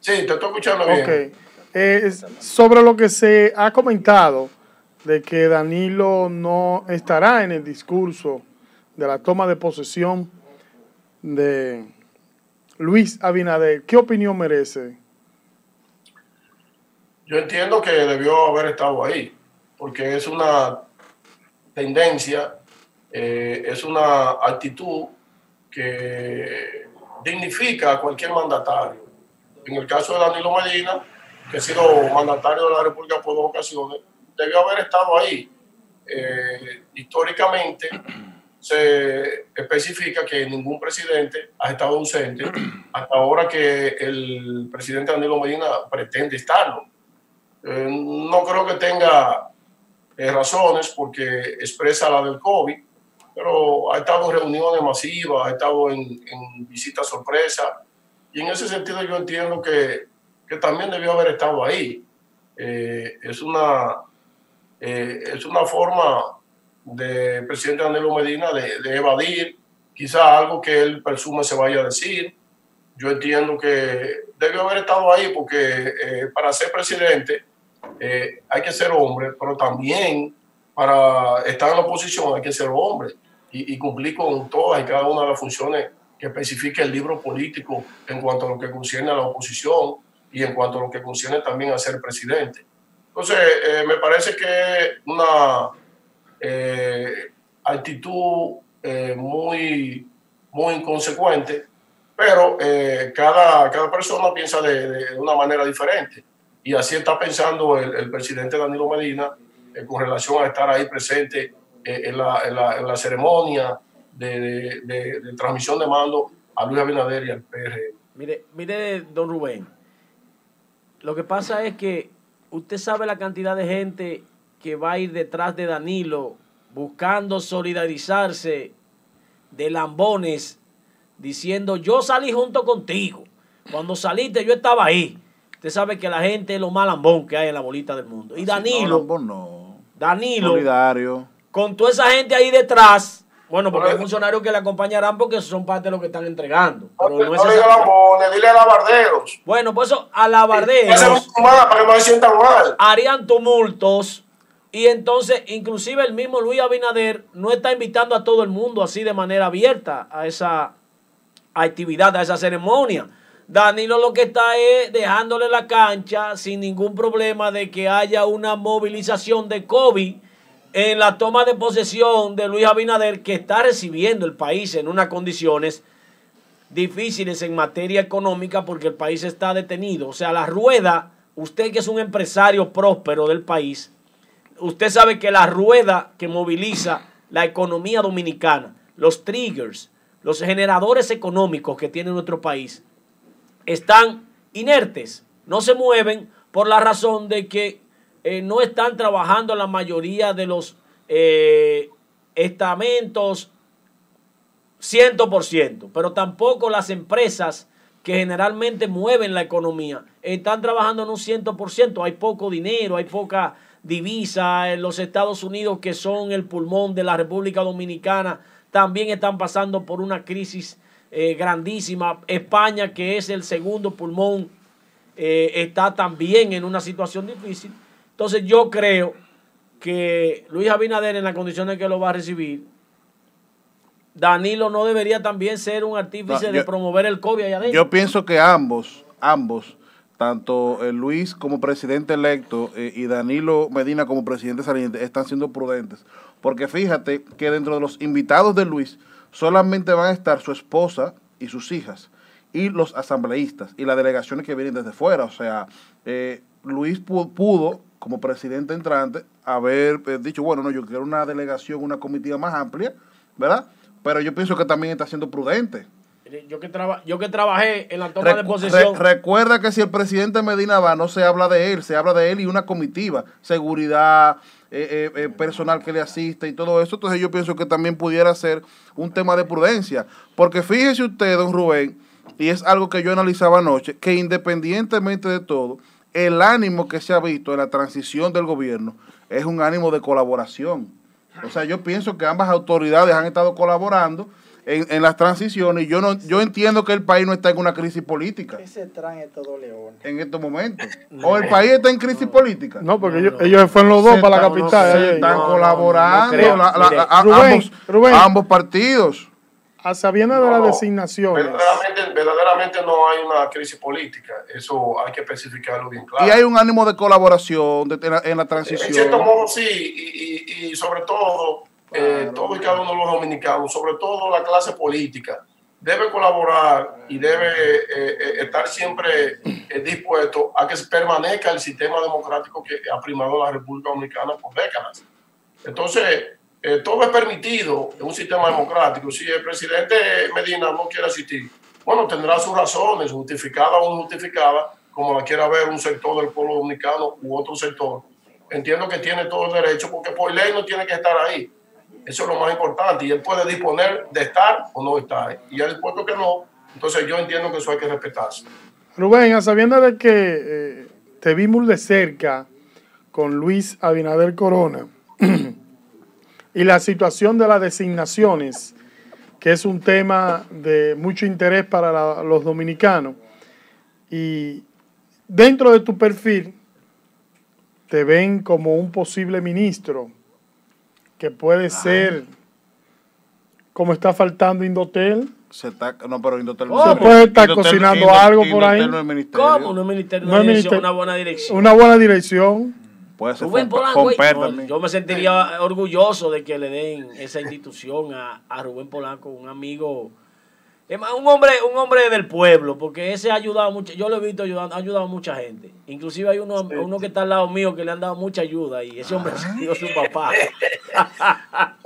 Sí, te estoy escuchando bien. Eh, sobre lo que se ha comentado de que Danilo no estará en el discurso de la toma de posesión de Luis Abinader, ¿qué opinión merece? Yo entiendo que debió haber estado ahí, porque es una tendencia, eh, es una actitud que dignifica a cualquier mandatario. En el caso de Danilo Medina, que ha sido mandatario de la República por dos ocasiones, debió haber estado ahí. Eh, históricamente, se especifica que ningún presidente ha estado ausente hasta ahora que el presidente Danilo Medina pretende estarlo. Eh, no creo que tenga eh, razones porque expresa la del COVID, pero ha estado en reuniones masivas, ha estado en, visitas sorpresa y en ese sentido yo entiendo que, que también debió haber estado ahí. Eh, es, una, es una forma del presidente Danilo Medina de, evadir quizá algo que él presume se vaya a decir. Yo entiendo que debe haber estado ahí porque eh, para ser presidente eh, hay que ser hombre, pero también para estar en la oposición hay que ser hombre y, cumplir con todas y cada una de las funciones que especifique el libro político en cuanto a lo que concierne a la oposición y en cuanto a lo que concierne también a ser presidente. Entonces, eh, me parece que una eh, actitud eh, muy, muy inconsecuente, pero eh, cada, cada persona piensa de, una manera diferente. Y así está pensando el, presidente Danilo Medina eh, con relación a estar ahí presente en la, en, la, en, la, ceremonia de, de, de, transmisión de mando a Luis Abinader y al PRM. Mire, mire, don Rubén, lo que pasa es que usted sabe la cantidad de gente que va a ir detrás de Danilo buscando solidarizarse de lambones diciendo yo salí junto contigo. Cuando saliste yo estaba ahí. Usted sabe que la gente es lo más lambón que hay en la bolita del mundo. Y Danilo, no, Danilo, Solidario. Con toda esa gente ahí detrás, bueno, porque hay funcionarios que le acompañarán porque son parte de lo que están entregando. Pero no, no es lambones, dile a lavarderos. Bueno, pues eso, a lavarderos. para que no se sientan mal. Harían tumultos. Y entonces, inclusive el mismo Luis Abinader no está invitando a todo el mundo así de manera abierta a esa actividad, a esa ceremonia. Danilo lo que está es dejándole la cancha sin ningún problema de que haya una movilización de COVID en la toma de posesión de Luis Abinader que está recibiendo el país en unas condiciones difíciles en materia económica porque el país está detenido. O sea, la rueda, usted que es un empresario próspero del país, usted sabe que la rueda que moviliza la economía dominicana, los triggers, los generadores económicos que tiene nuestro país, están inertes, no se mueven por la razón de que eh, no están trabajando la mayoría de los eh, estamentos 100%, pero tampoco las empresas que generalmente mueven la economía están trabajando en un 100%. Hay poco dinero, hay poca divisa. Los Estados Unidos, que son el pulmón de la República Dominicana, también están pasando por una crisis eh, grandísima. España, que es el segundo pulmón, eh, está también en una situación difícil. Entonces yo creo que Luis Abinader en las condiciones que lo va a recibir, Danilo no debería también ser un artífice de promover el COVID allá adentro. Yo pienso que ambos, ambos, tanto eh, Luis como presidente electo y Danilo Medina como presidente saliente están siendo prudentes. Porque fíjate que dentro de los invitados de Luis, solamente van a estar su esposa y sus hijas y los asambleístas y las delegaciones que vienen desde fuera. O sea, eh, Luis pudo, como presidente entrante, haber eh, dicho, bueno, no, yo quiero una delegación, una comitiva más amplia, ¿verdad? Pero yo pienso que también está siendo prudente. Yo que, yo que trabajé en la toma de posesión. recuerda que si el presidente Medina va, no se habla de él, se habla de él y una comitiva, seguridad, eh, eh, eh, personal que le asiste y todo eso. Entonces yo pienso que también pudiera ser un tema de prudencia. Porque fíjese usted, don Rubén, y es algo que yo analizaba anoche, que independientemente de todo, el ánimo que se ha visto en la transición del gobierno es un ánimo de colaboración. O sea, yo pienso que ambas autoridades han estado colaborando en, en, las transiciones. Yo no, yo entiendo que el país no está en una crisis política. ¿Qué se traen estos dos leones? En estos momentos. ¿O el país está en crisis política? No, porque ellos, ellos, fueron los dos para la capital. están colaborando ambos partidos. A sabiendo de las designaciones. Verdaderamente, verdaderamente no hay una crisis política. Eso hay que especificarlo bien claro. Y hay un ánimo de colaboración de, en, la, en, la, transición. En cierto modo, sí. Y, y, y sobre todo eh, todos y cada uno de los dominicanos, sobre todo la clase política, debe colaborar y debe eh, eh, estar siempre dispuesto a que permanezca el sistema democrático que ha primado la República Dominicana por décadas. Entonces, todo es permitido en un sistema democrático. Si el presidente Medina no quiere asistir, bueno, tendrá sus razones, justificadas o no justificadas, como la quiera ver un sector del pueblo dominicano u otro sector. Entiendo que tiene todo el derecho, porque por ley no tiene que estar ahí eso es lo más importante. Y él puede disponer de estar o no estar. Y él puesto que no, entonces yo entiendo que eso hay que respetarse. Rubén, a sabiendo de que eh, te vimos de cerca con Luis Abinader Corona y la situación de las designaciones, que es un tema de mucho interés para los dominicanos, y dentro de tu perfil te ven como un posible ministro que puede ser como está faltando Indotel. Se está, no, pero Indotel Se puede estar cocinando algo por ahí. No es ministerio. ¿Cómo? No es ministerio, no es ministerio, una buena dirección. Una buena dirección. Puede ser Rubén Polanco, no, yo me sentiría orgulloso de que le den esa institución a, a Rubén Polanco, un amigo un hombre, un hombre del pueblo, porque ese ha ayudado mucho, yo lo he visto ayudando, ha ayudado a mucha gente. Inclusive hay uno, uno que está al lado mío que le han dado mucha ayuda y ese hombre ha sido su papá.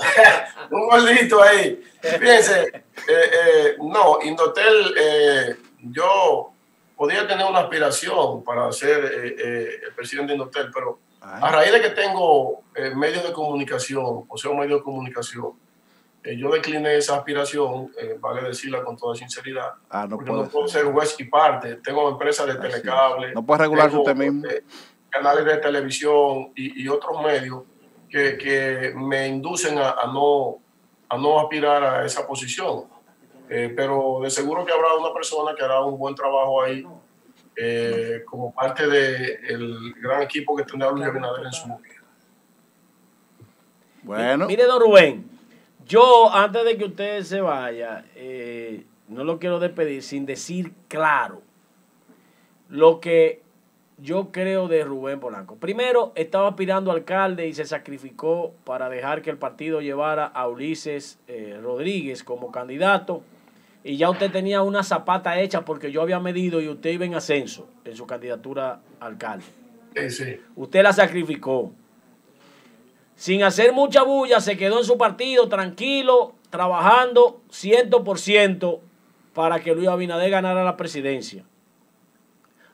un gordito ahí. Fíjense, eh, eh, no, Indotel, eh, yo podía tener una aspiración para ser el presidente de Indotel, pero a raíz de que tengo medios de comunicación, o sea, un medio de comunicación, eh, yo decliné esa aspiración, eh, vale decirla con toda sinceridad, ah, no porque no puedo ser juez y parte. Tengo empresas de telecable. No puede regularse usted mismo. Eh, canales de televisión y, otros medios que, que me inducen a, no, a no aspirar a esa posición. pero de seguro que habrá una persona que hará un buen trabajo ahí como parte del gran equipo que tendrá Luis Abinader en su vida. Bueno. Mire, don Rubén, yo, antes de que usted se vaya, eh, no lo quiero despedir sin decir claro lo que yo creo de Rubén Polanco. Primero, estaba aspirando a alcalde y se sacrificó para dejar que el partido llevara a Ulises eh, Rodríguez como candidato. Y ya usted tenía una zapata hecha porque yo había medido y usted iba en ascenso en su candidatura a alcalde. Sí, sí. Usted la sacrificó sin hacer mucha bulla, se quedó en su partido tranquilo, trabajando 100% para que Luis Abinader ganara la presidencia.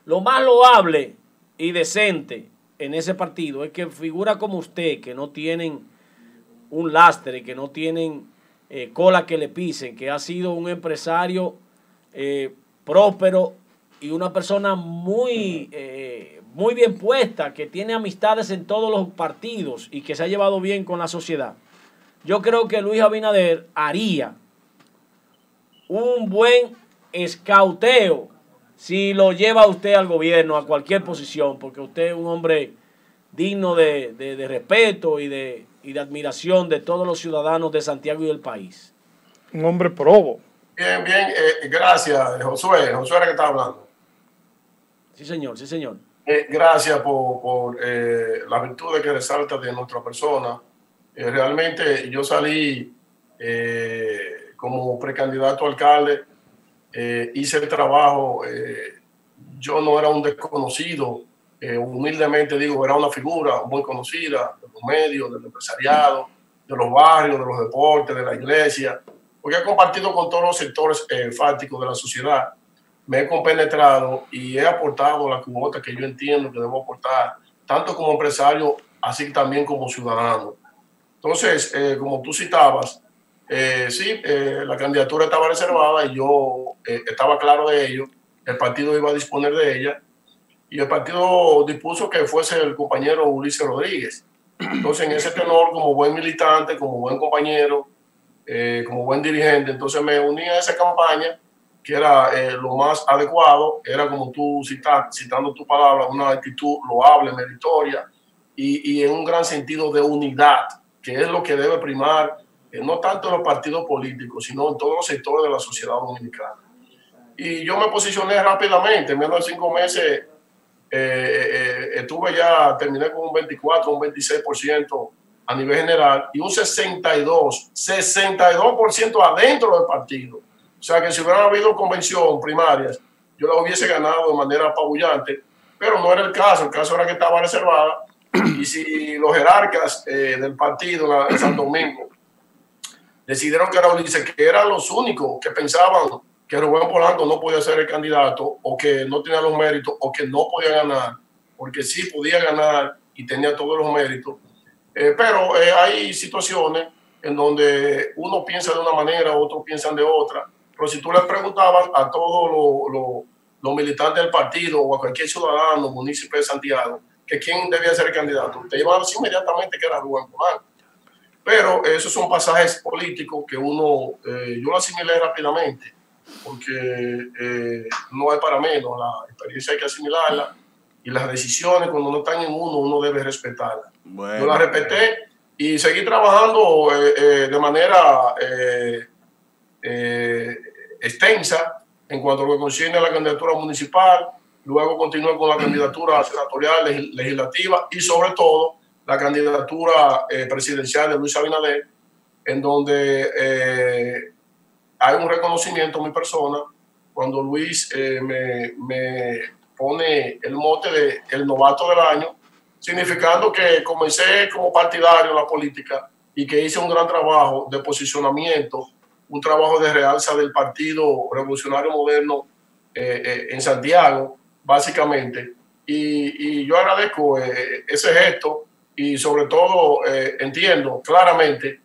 Lo más loable y decente en ese partido es que figura como usted, que no tienen un lastre, que no tienen eh, cola que le pisen, que ha sido un empresario eh, próspero y una persona muy eh, muy bien puesta, que tiene amistades en todos los partidos y que se ha llevado bien con la sociedad, yo creo que Luis Abinader haría un buen escauteo si lo lleva usted al gobierno, a cualquier posición, porque usted es un hombre digno de, respeto y de, de admiración de todos los ciudadanos de Santiago y del país. Un hombre probo. Bien, bien, eh, gracias, Josué. Josué era que está hablando. Sí, señor, sí, señor. Eh, gracias por, por eh, las virtudes que resalta de nuestra persona. Eh, realmente yo salí como precandidato a alcalde, hice el trabajo, yo no era un desconocido, humildemente digo, era una figura muy conocida de los medios, del empresariado, de los barrios, de los deportes, de la iglesia, porque he compartido con todos los sectores fácticos de la sociedad me he compenetrado y he aportado la cuota que yo entiendo que debo aportar, tanto como empresario, así también como ciudadano. Entonces, eh, como tú citabas, eh, sí, eh, la candidatura estaba reservada y yo estaba claro de ello, el partido iba a disponer de ella y el partido dispuso que fuese el compañero Ulises Rodríguez. Entonces, en ese tenor, como buen militante, como buen compañero, como buen dirigente, entonces me uní a esa campaña que era eh, lo más adecuado, era como tú citas, citando tu palabra, una actitud loable, meritoria y, y, en un gran sentido de unidad, que es lo que debe primar, eh, no tanto en los partidos políticos, sino en todos los sectores de la sociedad dominicana. Y yo me posicioné rápidamente, en menos de cinco meses eh, estuve ya, terminé con un 24, un 26% a nivel general y un 62, 62% adentro del partido o sea que si hubiera habido convención primarias, yo la hubiese ganado de manera apabullante, pero no era el caso, el caso era que estaba reservada. Y si los jerarcas eh, del partido en San Domingo decidieron que era Ulises, que eran los únicos que pensaban que Rubén Polanco no podía ser el candidato o que no tenía los méritos o que no podía ganar, porque sí podía ganar y tenía todos los méritos. Eh, pero eh, hay situaciones en donde uno piensa de una manera, otros piensan de otra. Pero si tú le preguntabas a todos los militantes del partido o a cualquier ciudadano, municipio de Santiago, que quién debía ser el candidato, te iban a decir inmediatamente que era Rubén Polanco. Pero esos son pasajes políticos que uno, eh, yo lo asimilé rápidamente, porque eh, no es para menos, la experiencia hay que asimilarla y las decisiones cuando no están en uno, uno debe respetarlas. yo las respeté y seguí trabajando eh, de manera extensa en cuanto a lo que concierne a la candidatura municipal, luego continué con la candidatura senatorial, legislativa y sobre todo la candidatura eh, presidencial de Luis Abinader, en donde eh, un reconocimiento a mi persona cuando Luis me, me, pone el mote de el novato del año, significando que comencé como partidario en la política y que hice un gran trabajo de posicionamiento, un trabajo de realza del Partido Revolucionario Moderno en Santiago, básicamente. Y, y yo agradezco ese gesto y sobre todo eh, entiendo claramente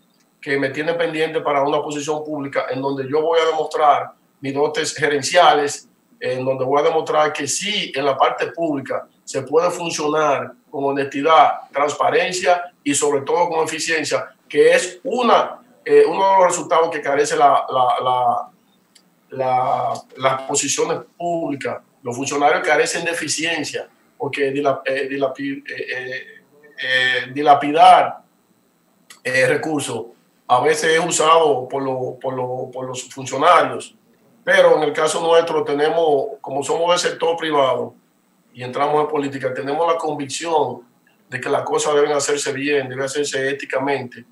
que me tiene pendiente para una posición pública en donde yo voy a demostrar mis dotes gerenciales, en donde voy a demostrar que sí, en la parte pública se puede funcionar con honestidad, transparencia y sobre todo con eficiencia, que es una, eh, uno de los resultados que carece la, la, la, las posiciones públicas. Los funcionarios carecen de eficiencia porque eh, eh, dilapidar eh, recursos a veces es usado por, por, los funcionarios, pero en el caso nuestro tenemos, como somos del sector privado y entramos en política, tenemos la convicción de que las cosas deben hacerse bien, deben hacerse éticamente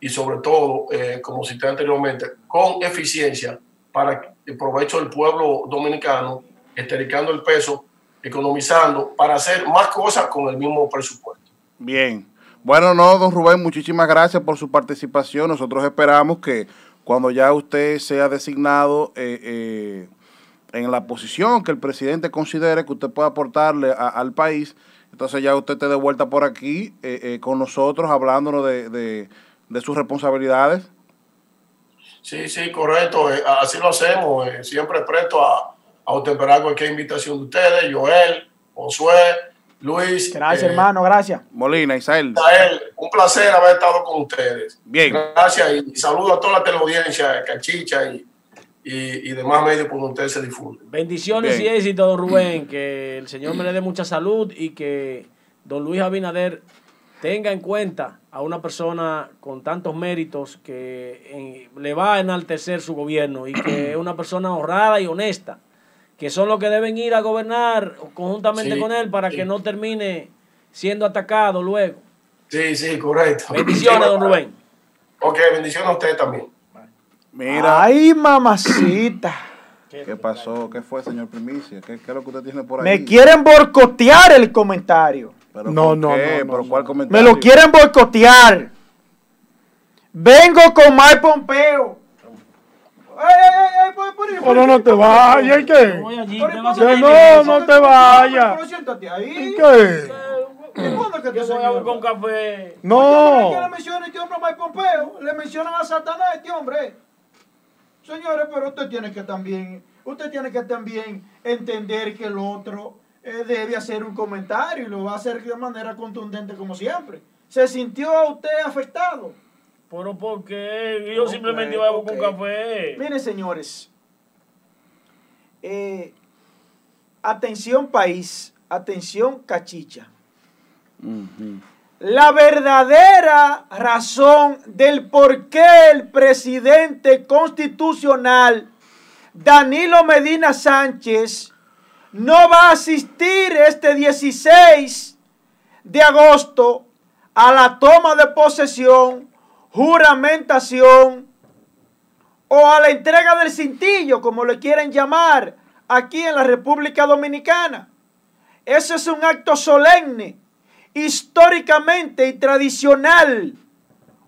y sobre todo, eh, como cité anteriormente, con eficiencia para el provecho del pueblo dominicano, estericando el peso, economizando, para hacer más cosas con el mismo presupuesto. Bien. Bueno, no, don Rubén, muchísimas gracias por su participación. Nosotros esperamos que cuando ya usted sea designado eh, eh, en la posición que el presidente considere que usted pueda aportarle al país, entonces ya usted esté de vuelta por aquí eh, con nosotros hablándonos de, sus responsabilidades. Sí, sí, correcto. Así lo hacemos. Siempre presto a, a temperar cualquier invitación de ustedes, Joel, Josué Luis. Gracias, eh, hermano, gracias. Molina, Isael. Isael, un placer haber estado con ustedes. Bien. Gracias y, saludo a toda la teleaudiencia, Cachicha y, y, demás medios por donde ustedes se difunden. Bendiciones y éxito, don Rubén. Que el Señor me le dé mucha salud y que don Luis Abinader tenga en cuenta a una persona con tantos méritos que le va a enaltecer su gobierno y que es una persona honrada y honesta que son los que deben ir a gobernar conjuntamente con él para que no termine siendo atacado luego. Sí, sí, correcto. Bendiciones, don Rubén. Ok, bendiciones a usted también. Mira. Ay, mamacita. ¿Qué pasó? ¿Qué fue, señor Primicia? ¿Qué, es lo que usted tiene por ahí? Me quieren boicotear el comentario. ¿Pero no, no, no, cuál comentario? Me lo quieren boicotear. Vengo con Mike Pompeo. No, no te vayas, ¿y qué? No, no te vayas. ¿Y qué? ¿Cuándo que te voy con café? No. ¿Qué le menciona este hombre a Mike Pompeo? Le mencionan a Satanás este hombre. Señores, pero usted tiene que también, usted tiene que también entender que el otro eh, debe hacer un comentario y lo va a hacer de manera contundente como siempre. ¿Se sintió usted afectado? Pero ¿por qué? Yo simplemente iba a con café. Miren, señores. Eh, atención país, atención cachicha. La verdadera razón del por qué el presidente constitucional Danilo Medina Sánchez no va a asistir este 16 de agosto a la toma de posesión juramentación o a la entrega del cintillo, como le quieren llamar aquí en la República Dominicana. Ese es un acto solemne, históricamente y tradicional,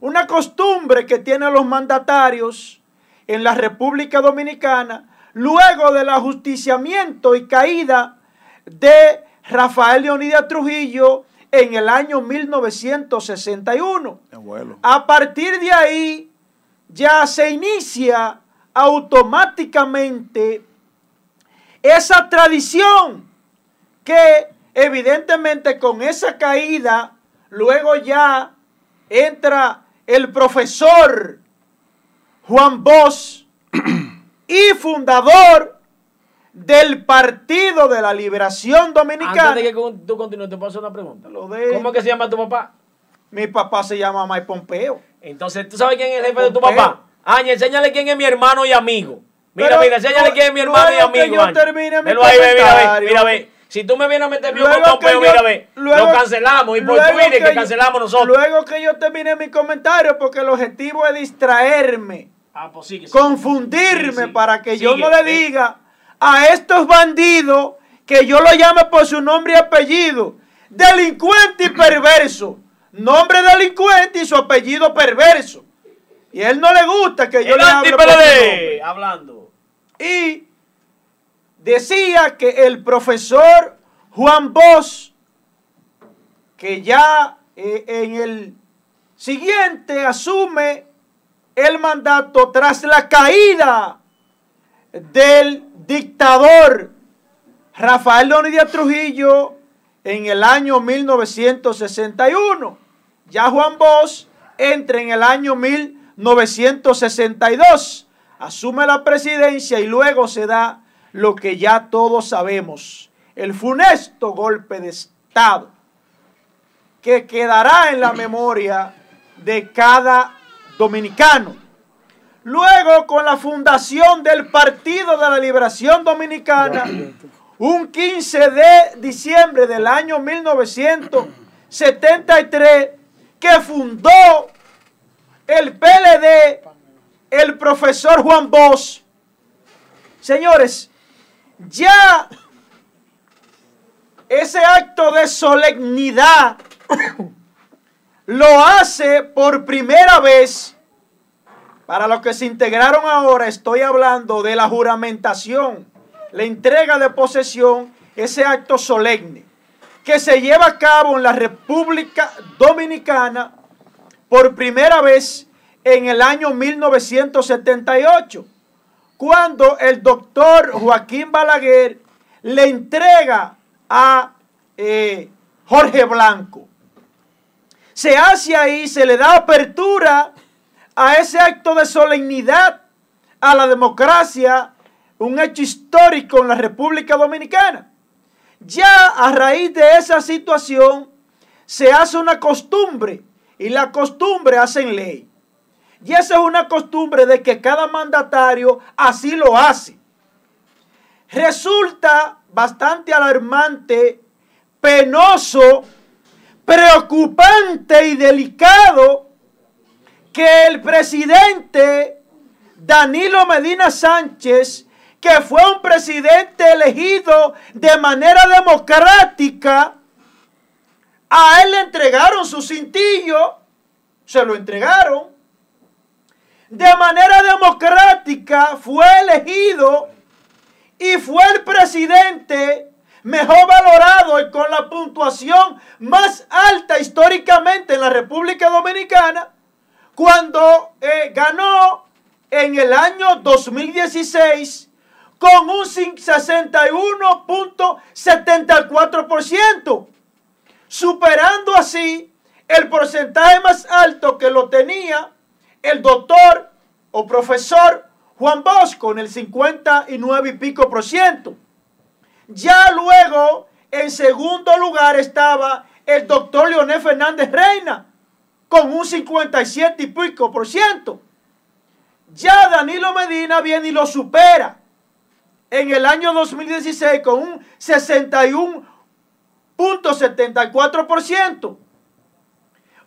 una costumbre que tienen los mandatarios en la República Dominicana luego del ajusticiamiento y caída de Rafael Leonidas Trujillo en el año 1961. A partir de ahí ya se inicia automáticamente esa tradición que evidentemente con esa caída luego ya entra el profesor Juan Bosch y fundador del Partido de la Liberación Dominicana. Antes de que tú continúes, te paso una pregunta. ¿Cómo es que se llama tu papá? Mi papá se llama Mike Pompeo. Entonces, ¿tú sabes quién es el jefe de tu papá? Aña, enséñale quién es mi hermano y amigo. Mira, mira, enséñale quién es mi hermano y amigo. yo termine mi ahí, mira, mira, ve. Si tú me vienes a meter mi con Pompeo, mira, ve. lo cancelamos y por Twitter que, cancelamos nosotros. Luego que yo termine mi comentario, porque el objetivo es distraerme ah, pues confundirme para que yo no le diga a estos bandidos que yo lo llame por su nombre y apellido. Delincuente y perverso. Nombre delincuente y su apellido perverso. Y a él no le gusta que yo le hable hablando. Y decía que el profesor Juan Bosch, que ya eh, en el siguiente asume el mandato tras la caída del dictador Rafael Leonidas Trujillo en el año 1961. Ya Juan Bosch entra en el año 1962, asume la presidencia y luego se da lo que ya todos sabemos, el funesto golpe de Estado, que quedará en la memoria de cada dominicano. Luego, con la fundación del Partido de la Liberación Dominicana, un 15 de diciembre del año 1973, que fundó el PLD, el profesor Juan Bosch. Señores, ya ese acto de solemnidad lo hace por primera vez. Para los que se integraron ahora, estoy hablando de la juramentación, la entrega de posesión, ese acto solemne que se lleva a cabo en la República Dominicana por primera vez en el año 1978, cuando el doctor Joaquín Balaguer le entrega a eh, Jorge Blanco. Se hace ahí, se le da apertura a ese acto de solemnidad a la democracia, un hecho histórico en la República Dominicana. Ya a raíz de esa situación se hace una costumbre y la costumbre hace ley. Y esa es una costumbre de que cada mandatario así lo hace. Resulta bastante alarmante, penoso preocupante y delicado que el presidente Danilo Medina Sánchez, que fue un presidente elegido de manera democrática, a él le entregaron su cintillo, se lo entregaron. De manera democrática fue elegido y fue el presidente mejor valorado y con la puntuación más alta históricamente en la República Dominicana, cuando eh, ganó en el año 2016 con un 61.74%, superando así el porcentaje más alto que lo tenía el doctor o profesor Juan Bosco en el 59 y pico por ciento. Ya luego, en segundo lugar estaba el doctor Leonel Fernández Reina, con un 57 y pico por ciento. Ya Danilo Medina viene y lo supera en el año 2016 con un 61.74%.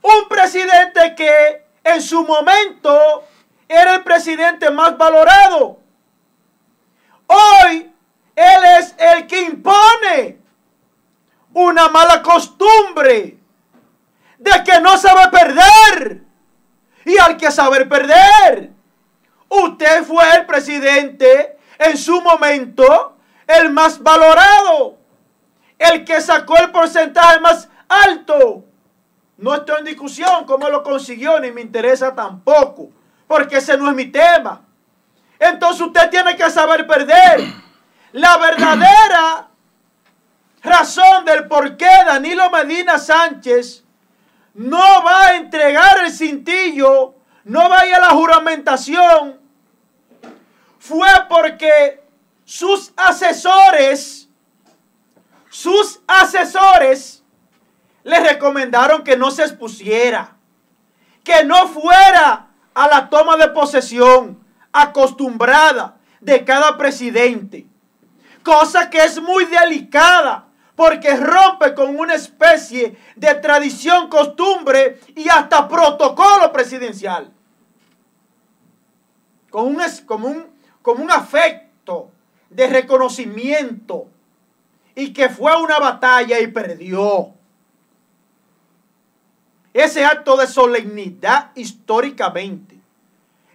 Un presidente que en su momento era el presidente más valorado. Hoy él es el que impone una mala costumbre de que no sabe perder. Y al que saber perder, usted fue el presidente en su momento el más valorado, el que sacó el porcentaje más alto. No estoy en discusión cómo lo consiguió, ni me interesa tampoco, porque ese no es mi tema. Entonces usted tiene que saber perder. La verdadera razón del por qué Danilo Medina Sánchez no va a entregar el cintillo, no va a ir a la juramentación, fue porque sus asesores, sus asesores le recomendaron que no se expusiera, que no fuera a la toma de posesión acostumbrada de cada presidente cosa que es muy delicada porque rompe con una especie de tradición, costumbre y hasta protocolo presidencial. con un, como un, como un afecto de reconocimiento y que fue una batalla y perdió. Ese acto de solemnidad históricamente.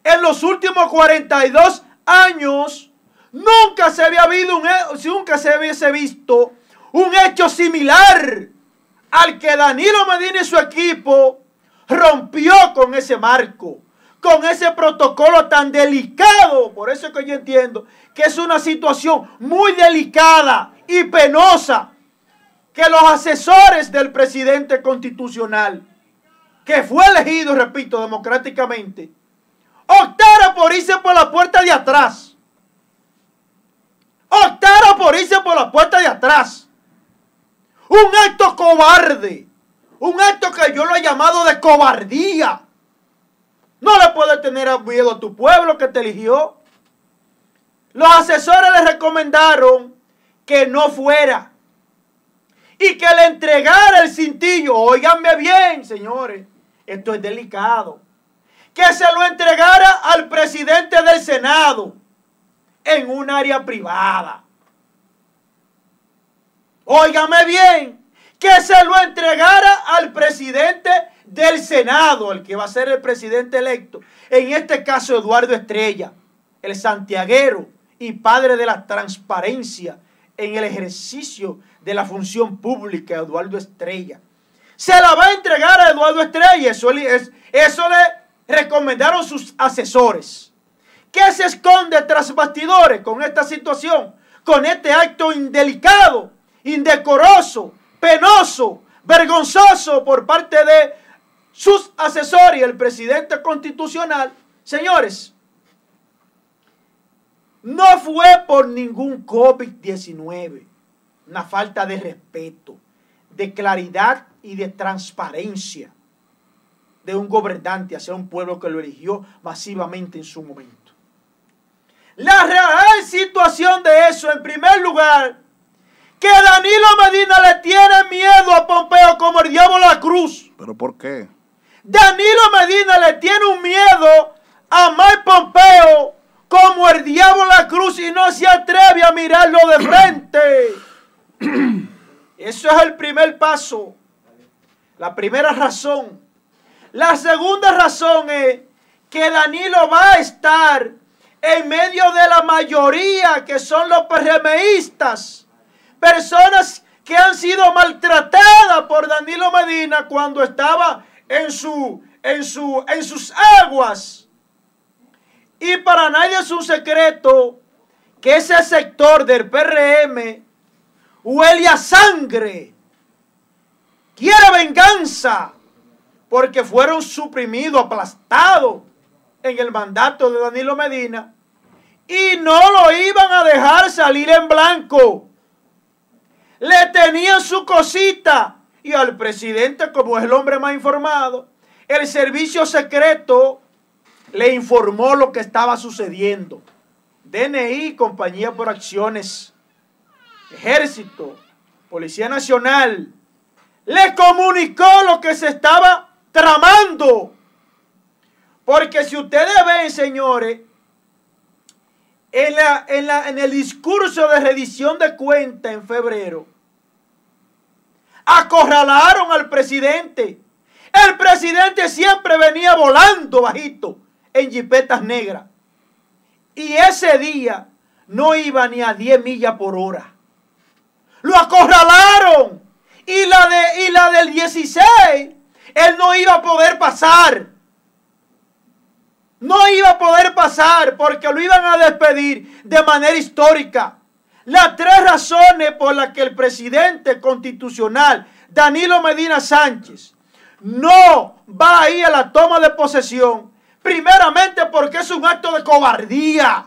En los últimos 42 años nunca se había habido un, nunca se hubiese visto un hecho similar al que Danilo Medina y su equipo rompió con ese marco, con ese protocolo tan delicado. Por eso es que yo entiendo que es una situación muy delicada y penosa que los asesores del presidente constitucional, que fue elegido, repito, democráticamente, optara por irse por la puerta de atrás. Optara por irse por la puerta de atrás. Un acto cobarde. Un acto que yo lo he llamado de cobardía. No le puedes tener miedo a tu pueblo que te eligió. Los asesores le recomendaron que no fuera y que le entregara el cintillo. Óiganme bien, señores, esto es delicado. Que se lo entregara al presidente del Senado en un área privada. Óigame bien, que se lo entregara al presidente del Senado, el que va a ser el presidente electo. En este caso, Eduardo Estrella, el santiaguero y padre de la transparencia en el ejercicio de la función pública, Eduardo Estrella. Se la va a entregar a Eduardo Estrella. Eso, eso le recomendaron sus asesores. ¿Qué se esconde tras bastidores con esta situación? Con este acto indelicado, indecoroso, penoso, vergonzoso por parte de sus asesores y el presidente constitucional. Señores, no fue por ningún COVID-19, una falta de respeto, de claridad y de transparencia de un gobernante hacia un pueblo que lo eligió masivamente en su momento. La real situación de eso, en primer lugar, que Danilo Medina le tiene miedo a Pompeo como el diablo a la cruz. ¿Pero por qué? Danilo Medina le tiene un miedo a Mike Pompeo como el diablo a la cruz y no se atreve a mirarlo de frente. Eso es el primer paso. La primera razón. La segunda razón es que Danilo va a estar en medio de la mayoría que son los PRMistas. Personas que han sido maltratadas por Danilo Medina cuando estaba en, su, en, su, en sus aguas. Y para nadie es un secreto que ese sector del PRM huele a sangre, quiere venganza, porque fueron suprimidos, aplastados en el mandato de Danilo Medina y no lo iban a dejar salir en blanco. Le tenían su cosita y al presidente, como es el hombre más informado, el servicio secreto le informó lo que estaba sucediendo. DNI, Compañía por Acciones, Ejército, Policía Nacional, le comunicó lo que se estaba tramando. Porque si ustedes ven, señores, en, la, en, la, en el discurso de redición de cuenta en febrero, acorralaron al presidente. El presidente siempre venía volando bajito en jipetas negras. Y ese día no iba ni a 10 millas por hora. Lo acorralaron. Y la, de, y la del 16, él no iba a poder pasar. No iba a poder pasar porque lo iban a despedir de manera histórica. Las tres razones por las que el presidente constitucional Danilo Medina Sánchez no va a ir a la toma de posesión, primeramente porque es un acto de cobardía.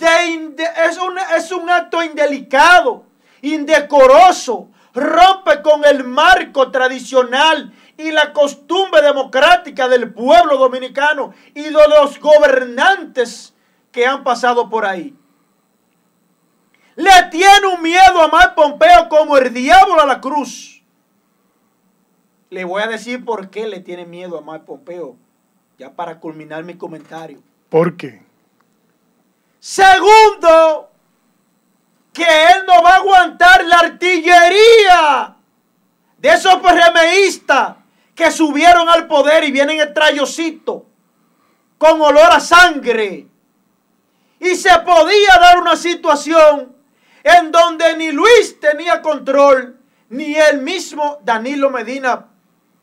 es, un, es un acto indelicado, indecoroso, rompe con el marco tradicional y la costumbre democrática del pueblo dominicano y de los gobernantes que han pasado por ahí. Le tiene un miedo a Mar Pompeo como el diablo a la cruz. Le voy a decir por qué le tiene miedo a Mar Pompeo, ya para culminar mi comentario. ¿Por qué? Segundo, que él no va a aguantar la artillería de esos PRMistas que subieron al poder y vienen el trayocito con olor a sangre. Y se podía dar una situación en donde ni Luis tenía control, ni él mismo, Danilo Medina,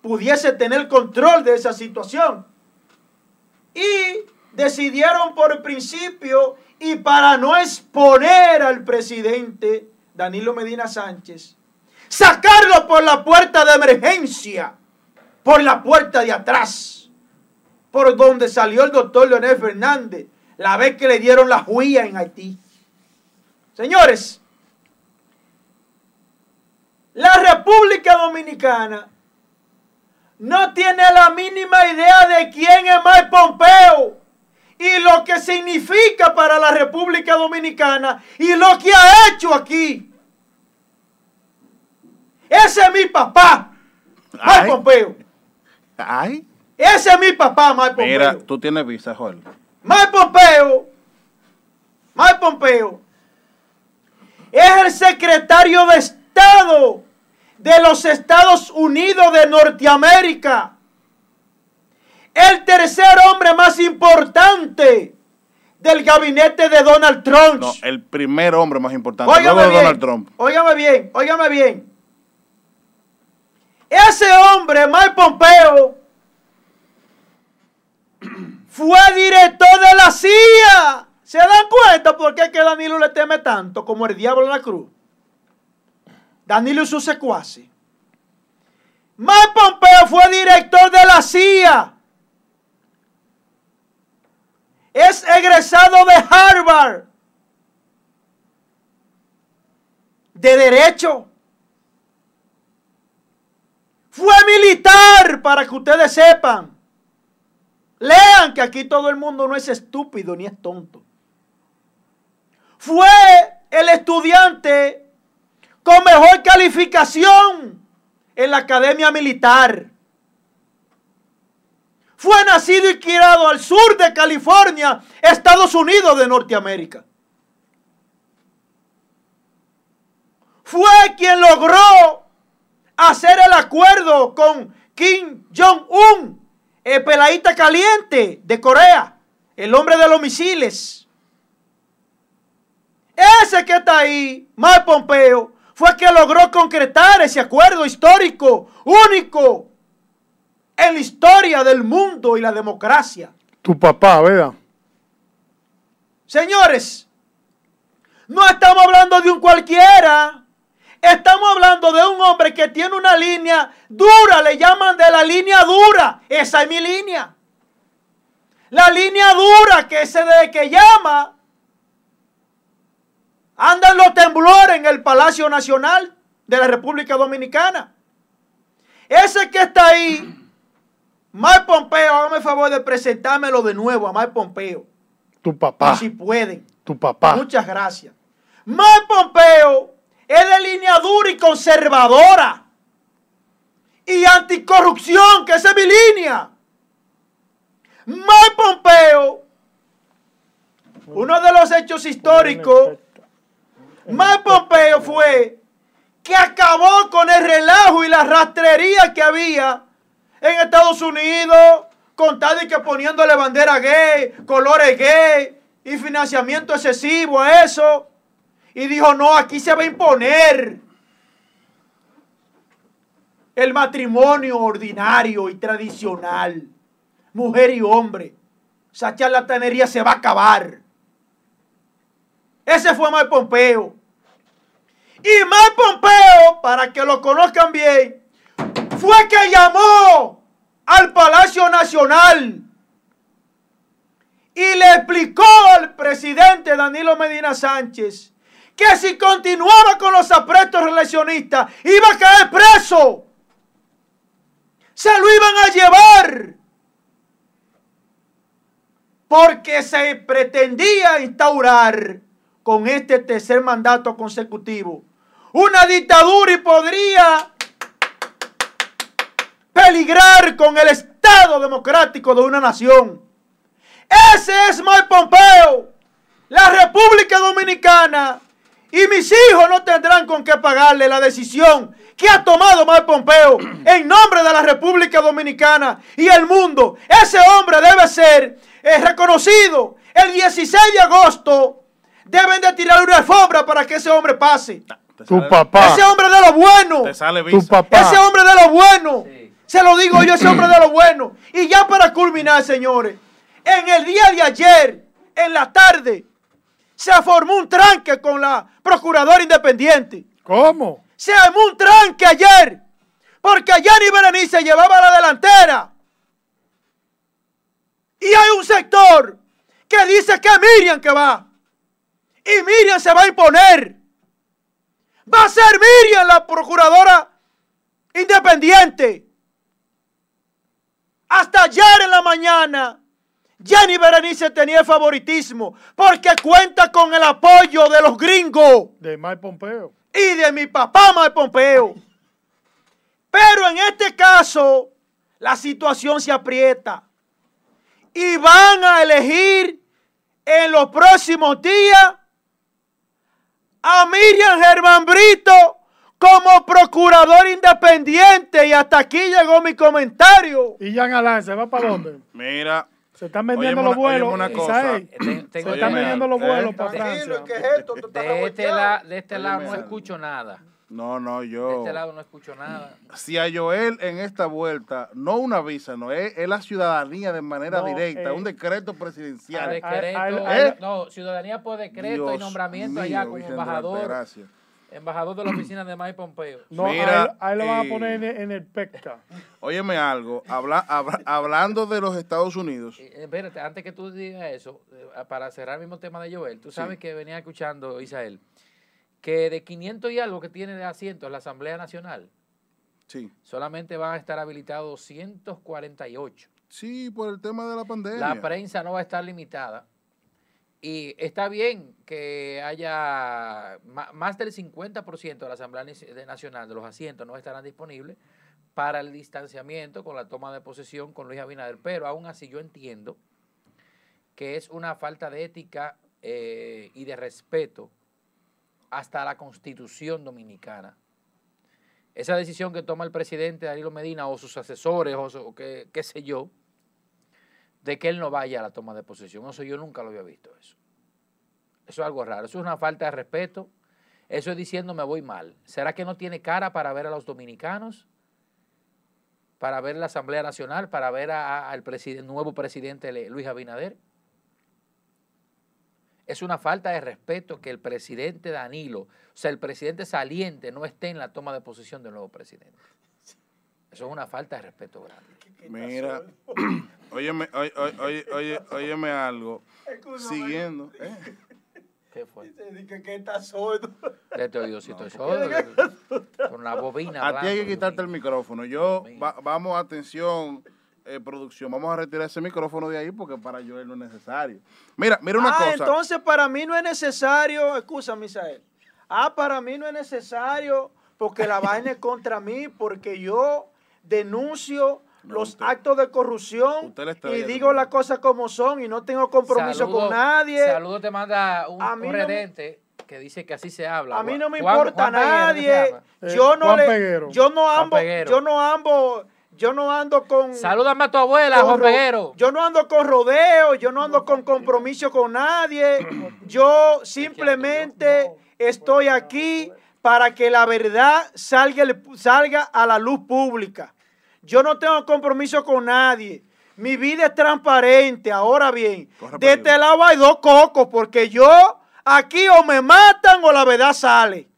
pudiese tener control de esa situación. Y decidieron por principio y para no exponer al presidente Danilo Medina Sánchez, sacarlo por la puerta de emergencia, por la puerta de atrás, por donde salió el doctor Leonel Fernández, la vez que le dieron la juía en Haití. Señores, la República Dominicana no tiene la mínima idea de quién es Mike Pompeo y lo que significa para la República Dominicana y lo que ha hecho aquí. Ese es mi papá, Mike Pompeo. Ay. Ese es mi papá, Mike Pompeo. Mira, tú tienes visa, Joel. Mike Pompeo, Mike Pompeo, es el secretario de Estado de los Estados Unidos de Norteamérica. El tercer hombre más importante del gabinete de Donald Trump. No, el primer hombre más importante óigame de Donald Trump. Óigame bien, óigame bien. Ese hombre, Mike Pompeo, fue director de la CIA. ¿Se dan cuenta por qué que Danilo le teme tanto como el diablo en la cruz? Danilo y su secuace. Mike Pompeo fue director de la CIA. Es egresado de Harvard. De derecho. Fue militar, para que ustedes sepan. Lean que aquí todo el mundo no es estúpido ni es tonto. Fue el estudiante con mejor calificación en la academia militar. Fue nacido y criado al sur de California, Estados Unidos de Norteamérica. Fue quien logró hacer el acuerdo con Kim Jong-un, el peladita caliente de Corea, el hombre de los misiles. Ese que está ahí, Mike Pompeo, fue que logró concretar ese acuerdo histórico, único en la historia del mundo y la democracia. Tu papá, ¿verdad? Señores, no estamos hablando de un cualquiera. Estamos hablando de un hombre que tiene una línea dura, le llaman de la línea dura. Esa es mi línea. La línea dura que se de que llama Andan los temblores en el Palacio Nacional de la República Dominicana. Ese que está ahí, Mike Pompeo, hágame el favor de presentármelo de nuevo a Mike Pompeo. Tu papá. si pueden. Tu papá. Muchas gracias. Mike Pompeo es de línea dura y conservadora. Y anticorrupción, que esa es mi línea. Mike Pompeo, uno de los hechos históricos más Pompeo fue que acabó con el relajo y la rastrería que había en Estados Unidos, con tal de que poniéndole bandera gay, colores gay y financiamiento excesivo a eso. Y dijo, no, aquí se va a imponer el matrimonio ordinario y tradicional, mujer y hombre. Esa charlatanería se va a acabar. Ese fue Mike Pompeo. Y Mike Pompeo, para que lo conozcan bien, fue que llamó al Palacio Nacional y le explicó al presidente Danilo Medina Sánchez que si continuaba con los aprestos relacionistas iba a caer preso. Se lo iban a llevar. Porque se pretendía instaurar con este tercer mandato consecutivo una dictadura y podría peligrar con el Estado democrático de una nación. Ese es Mike Pompeo. La República Dominicana y mis hijos no tendrán con qué pagarle la decisión que ha tomado Mike Pompeo en nombre de la República Dominicana y el mundo. Ese hombre debe ser eh, reconocido. El 16 de agosto deben de tirar una alfombra para que ese hombre pase. Tu papá. Ese hombre de lo bueno. Tu papá. Ese hombre de lo bueno. Se lo digo yo, ese hombre de lo bueno. Y ya para culminar, señores, en el día de ayer, en la tarde, se formó un tranque con la procuradora independiente. ¿Cómo? Se armó un tranque ayer, porque Yanni Berenice llevaba la delantera. Y hay un sector que dice que Miriam que va. Y Miriam se va a imponer. Va a ser Miriam la procuradora independiente. Hasta ayer en la mañana Jenny Berenice tenía el favoritismo porque cuenta con el apoyo de los gringos. De Mike Pompeo. Y de mi papá Mike Pompeo. Pero en este caso, la situación se aprieta. Y van a elegir en los próximos días a Miriam Germán Brito como procurador independiente. Y hasta aquí llegó mi comentario. ¿Y Jan Alain se va para dónde? Mira, se están vendiendo los vuelos. Una cosa. se están vendiendo los vuelos para Francia. de, este de este lado no escucho nada. No, no, yo. De este lado no escucho nada. Si a Joel en esta vuelta, no una visa, no, es, la ciudadanía de manera directa, un decreto presidencial. decreto, no, ciudadanía por decreto y nombramiento allá como embajador. Gracias embajador de la oficina de Mike Pompeo. No, Mira, ahí, lo van a poner en, el PECTA. Óyeme algo, habla, hablando de los Estados Unidos. Eh, espérate, antes que tú digas eso, eh, para cerrar el mismo tema de Joel, tú sabes que venía escuchando, Isael, que de 500 y algo que tiene de asientos la Asamblea Nacional, sí. solamente van a estar habilitados 248. Sí, por el tema de la pandemia. La prensa no va a estar limitada. Y está bien que haya más del 50% de la Asamblea Nacional de los asientos no estarán disponibles para el distanciamiento con la toma de posesión con Luis Abinader, pero aún así yo entiendo que es una falta de ética eh, y de respeto hasta la constitución dominicana. Esa decisión que toma el presidente Danilo Medina o sus asesores o, qué sé yo, de que él no vaya a la toma de posesión. Eso yo nunca lo había visto eso. Eso es algo raro. Eso es una falta de respeto. Eso es diciendo me voy mal. ¿Será que no tiene cara para ver a los dominicanos? Para ver la Asamblea Nacional, para ver al nuevo presidente Luis Abinader. Es una falta de respeto que el presidente Danilo, o sea, el presidente saliente, no esté en la toma de posesión del nuevo presidente. Eso es una falta de respeto grande. Mira, óyeme, óyeme algo. Siguiendo. ¿eh? ¿Qué fue? Dice que, está sordo. Este oído sí estoy sordo. Con la bobina. A ti hay que quitarte el micrófono. Yo, vamos, atención, eh, producción. Vamos a retirar ese micrófono de ahí porque para yo no es necesario. Mira, mira una ah, cosa. entonces para mí no es necesario, excusa, Misael. Ah, para mí no es necesario porque la vaina es contra mí, porque yo denuncio los actos de corrupción y digo las cosas como son y no tengo compromiso con nadie. Saludo te manda un, un redente que dice que así se habla. A mí no me importa nadie. yo no le, yo no ando, yo no ando yo no ando con. Salúdame a tu abuela, Juan Peguero. Yo no ando con rodeo, yo no ando con compromiso con nadie. Yo simplemente estoy aquí para que la verdad salga, salga a la luz pública. Yo no tengo compromiso con nadie. Mi vida es transparente. Ahora bien, de este lado hay dos cocos, porque yo aquí o me matan o la verdad sale.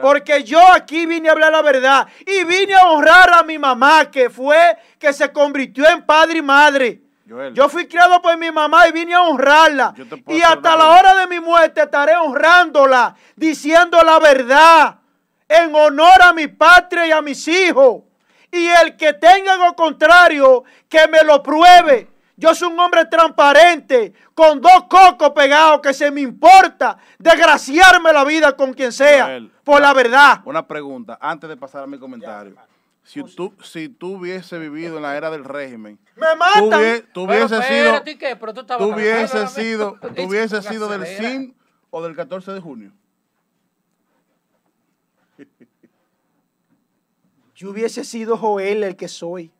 Porque yo aquí vine a hablar la verdad y vine a honrar a mi mamá, que fue que se convirtió en padre y madre. Yo fui criado por mi mamá y vine a honrarla. Y hasta la hora de mi muerte estaré honrándola, diciendo la verdad, en honor a mi patria y a mis hijos. Y el que tenga lo contrario, que me lo pruebe. Yo soy un hombre transparente, con dos cocos pegados, que se me importa desgraciarme la vida con quien sea, por la verdad. Una pregunta, antes de pasar a mi comentario. si tú, si tú hubiese vivido en la era del régimen, me matan. Tú, hubiese sido, tú hubiese sido, tú hubiese sido del CIN o del 14 de junio. Yo hubiese sido Joel el que soy.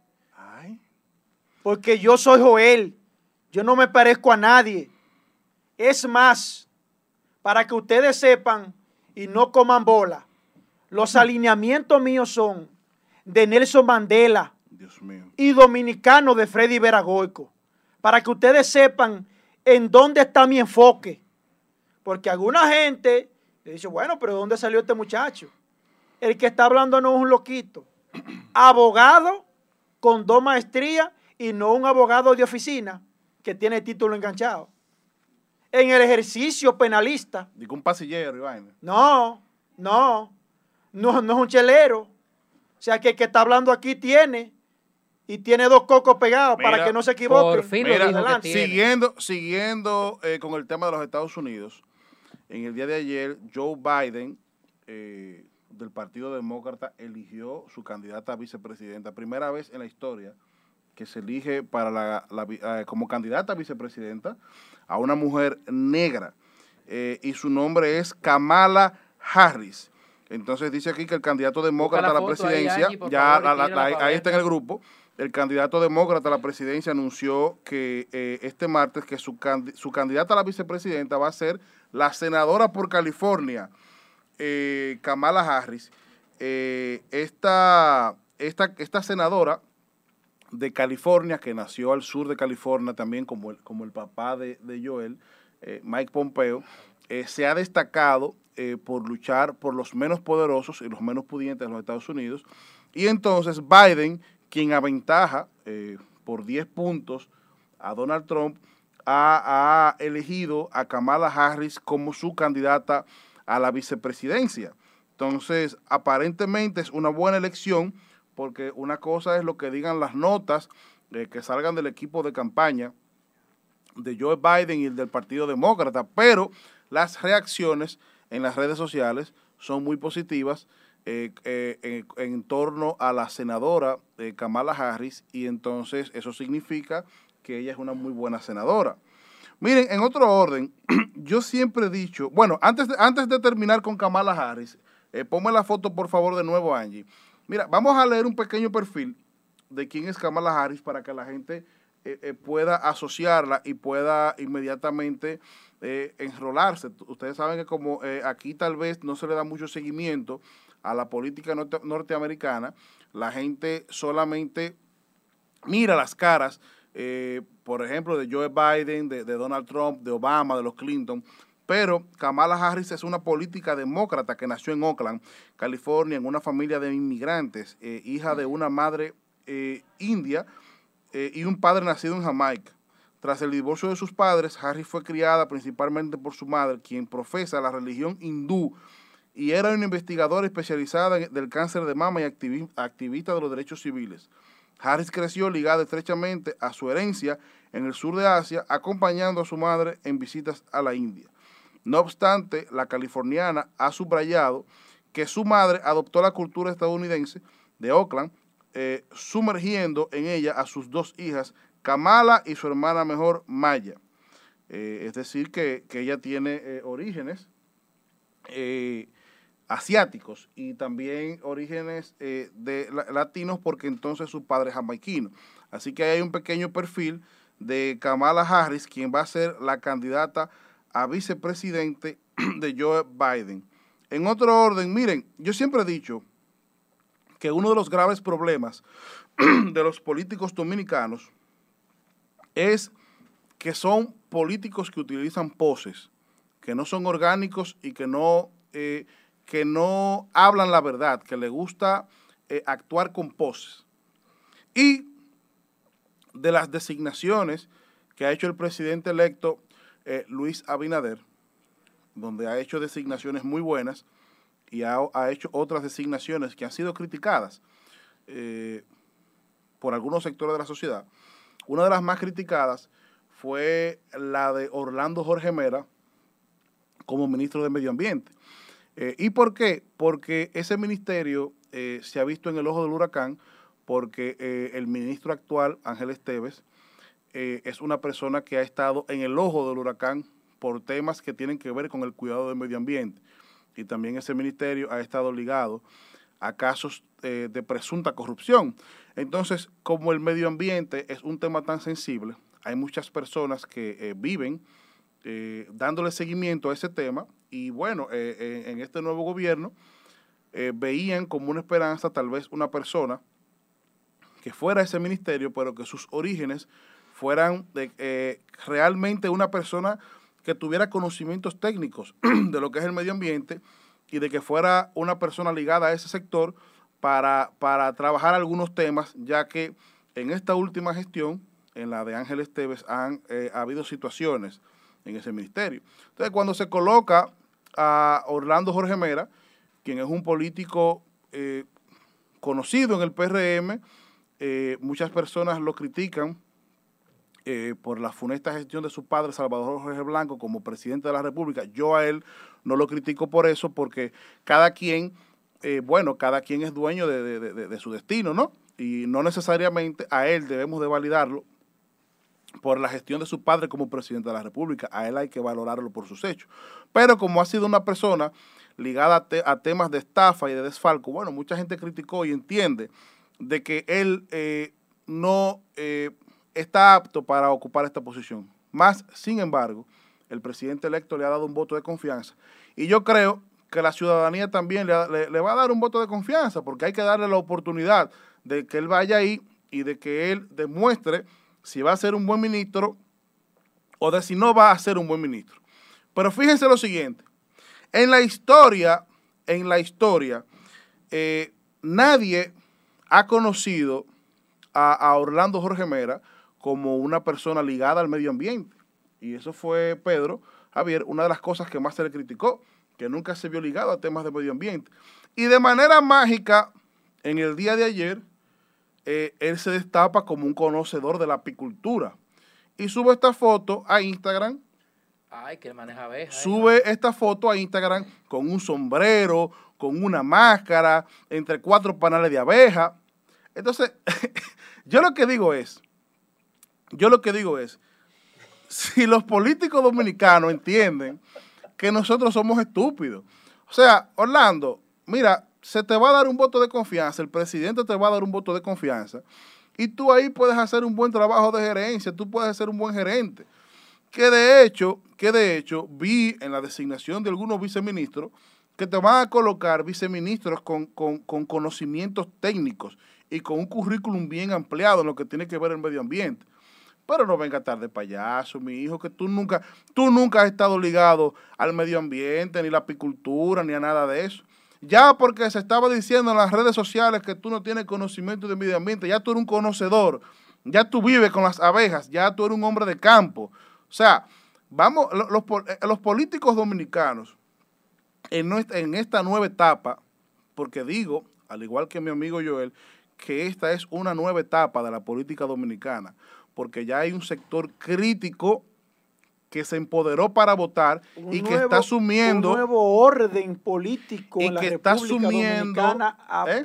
Porque yo soy Joel. Yo no me parezco a nadie. Es más, para que ustedes sepan y no coman bola, los alineamientos míos son de Nelson Mandela y dominicano de Freddy Veragoico. Para que ustedes sepan en dónde está mi enfoque. Porque alguna gente dice, bueno, pero ¿dónde salió este muchacho? El que está hablando no es un loquito. Abogado con dos maestrías y no un abogado de oficina que tiene título enganchado. En el ejercicio penalista. Digo un pasillero, Iván. No, no, no, no es un chelero. O sea que el que está hablando aquí tiene y tiene dos cocos pegados para que no se equivoque. siguiendo, siguiendo eh, con el tema de los Estados Unidos, en el día de ayer, Joe Biden eh, del Partido Demócrata eligió su candidata a vicepresidenta. Primera vez en la historia que se elige para la, eh, como candidata a vicepresidenta a una mujer negra. Eh, y su nombre es Kamala Harris. Entonces dice aquí que el candidato demócrata a la presidencia, ya ahí está en el grupo, el candidato demócrata a la presidencia anunció que eh, este martes que su, su candidata a la vicepresidenta va a ser la senadora por California, eh, Kamala Harris, eh, esta, esta, senadora de California, que nació al sur de California también como el, como el papá de, Joel, eh, Mike Pompeo, se ha destacado por luchar por los menos poderosos y los menos pudientes de los Estados Unidos. Y entonces Biden, quien aventaja por 10 puntos a Donald Trump, ha, ha elegido a Kamala Harris como su candidata a la vicepresidencia. Entonces, aparentemente es una buena elección porque una cosa es lo que digan las notas eh, que salgan del equipo de campaña de Joe Biden y el del Partido Demócrata, pero las reacciones en las redes sociales son muy positivas eh, eh, en, torno a la senadora Kamala Harris y entonces eso significa que ella es una muy buena senadora. Miren, en otro orden, yo siempre he dicho, bueno, antes de, antes de terminar con Kamala Harris, ponme la foto por favor de nuevo, Angie. Mira, vamos a leer un pequeño perfil de quién es Kamala Harris para que la gente eh, eh, pueda asociarla y pueda inmediatamente enrolarse. Ustedes saben que como aquí tal vez no se le da mucho seguimiento a la política norteamericana, la gente solamente mira las caras eh, por ejemplo, de Joe Biden, de, Donald Trump, de Obama, de los Clinton. Pero Kamala Harris es una política demócrata que nació en Oakland, California, en una familia de inmigrantes, eh, hija de una madre eh, india y un padre nacido en Jamaica. Tras el divorcio de sus padres, Harris fue criada principalmente por su madre, quien profesa la religión hindú y era una investigadora especializada del cáncer de mama y activista de los derechos civiles. Harris creció ligada estrechamente a su herencia en el sur de Asia, acompañando a su madre en visitas a la India. No obstante, la californiana ha subrayado que su madre adoptó la cultura estadounidense de Oakland, eh, sumergiendo en ella a sus dos hijas, Kamala y su hermana mejor, Maya. Eh, es decir, que, ella tiene eh, orígenes asiáticos y también orígenes de latinos porque entonces su padre es jamaiquino. Así que hay un pequeño perfil de Kamala Harris, quien va a ser la candidata a vicepresidente de Joe Biden. En otro orden, miren, yo siempre he dicho que uno de los graves problemas de los políticos dominicanos es que son políticos que utilizan poses, que no son orgánicos y que no eh, que no hablan la verdad, que le gusta eh, actuar con poses. Y de las designaciones que ha hecho el presidente electo eh, Luis Abinader, donde ha hecho designaciones muy buenas y ha, hecho otras designaciones que han sido criticadas eh, por algunos sectores de la sociedad. Una de las más criticadas fue la de Orlando Jorge Mera como ministro de Medio Ambiente. Eh, ¿Y por qué? Porque ese ministerio se ha visto en el ojo del huracán porque el ministro actual, Ángel Esteves, es una persona que ha estado en el ojo del huracán por temas que tienen que ver con el cuidado del medio ambiente. Y también ese ministerio ha estado ligado a casos de presunta corrupción. Entonces, como el medio ambiente es un tema tan sensible, hay muchas personas que viven dándole seguimiento a ese tema y bueno, en este nuevo gobierno eh, veían como una esperanza tal vez una persona que fuera ese ministerio, pero que sus orígenes fueran eh, realmente una persona que tuviera conocimientos técnicos de lo que es el medio ambiente y de que fuera una persona ligada a ese sector para, para trabajar algunos temas, ya que en esta última gestión, en la de Ángel Esteves, han eh, ha habido situaciones en ese ministerio. Entonces, cuando se coloca a Orlando Jorge Mera, quien es un político eh, conocido en el PRM. Eh, muchas personas lo critican eh, por la funesta gestión de su padre, Salvador Jorge Blanco, como presidente de la República. Yo a él no lo critico por eso, porque cada quien, bueno, cada quien es dueño de, de su destino, ¿no? Y no necesariamente a él debemos de validarlo por la gestión de su padre como presidente de la República. A él hay que valorarlo por sus hechos. Pero como ha sido una persona ligada a, temas de estafa y de desfalco, bueno, mucha gente criticó y entiende de que él eh, no eh, está apto para ocupar esta posición. Más, sin embargo, el presidente electo le ha dado un voto de confianza. Y yo creo que la ciudadanía también le, va a dar un voto de confianza, porque hay que darle la oportunidad de que él vaya ahí y de que él demuestre si va a ser un buen ministro o de si no va a ser un buen ministro. Pero fíjense lo siguiente, en la historia, en la historia, eh, nadie ha conocido a, Orlando Jorge Mera como una persona ligada al medio ambiente. Y eso fue, Pedro, Javier, una de las cosas que más se le criticó, que nunca se vio ligado a temas de medio ambiente. Y de manera mágica, en el día de ayer, eh, él se destapa como un conocedor de la apicultura. Y sube esta foto a Instagram Ay, que maneja abejas. Sube esta foto a Instagram con un sombrero, con una máscara, entre cuatro panales de abeja. Entonces, yo lo que digo es, yo lo que digo es, si los políticos dominicanos entienden que nosotros somos estúpidos, o sea, Orlando, mira, se te va a dar un voto de confianza, el presidente te va a dar un voto de confianza, y tú ahí puedes hacer un buen trabajo de gerencia, tú puedes ser un buen gerente que de hecho, que de hecho vi en la designación de algunos viceministros que te van a colocar viceministros con, conocimientos técnicos y con un currículum bien ampliado en lo que tiene que ver el medio ambiente. Pero no venga tarde payaso, mi hijo, que tú nunca, tú nunca has estado ligado al medio ambiente, ni la apicultura, ni a nada de eso. Ya porque se estaba diciendo en las redes sociales que tú no tienes conocimiento del medio ambiente, ya tú eres un conocedor, ya tú vives con las abejas, ya tú eres un hombre de campo. O sea, vamos, los, eh, los políticos dominicanos en, en esta nueva etapa, porque digo, al igual que mi amigo Joel, que esta es una nueva etapa de la política dominicana, porque ya hay un sector crítico que se empoderó para votar y que está asumiendo un nuevo orden político en la que República está asumiendo, Dominicana ¿eh?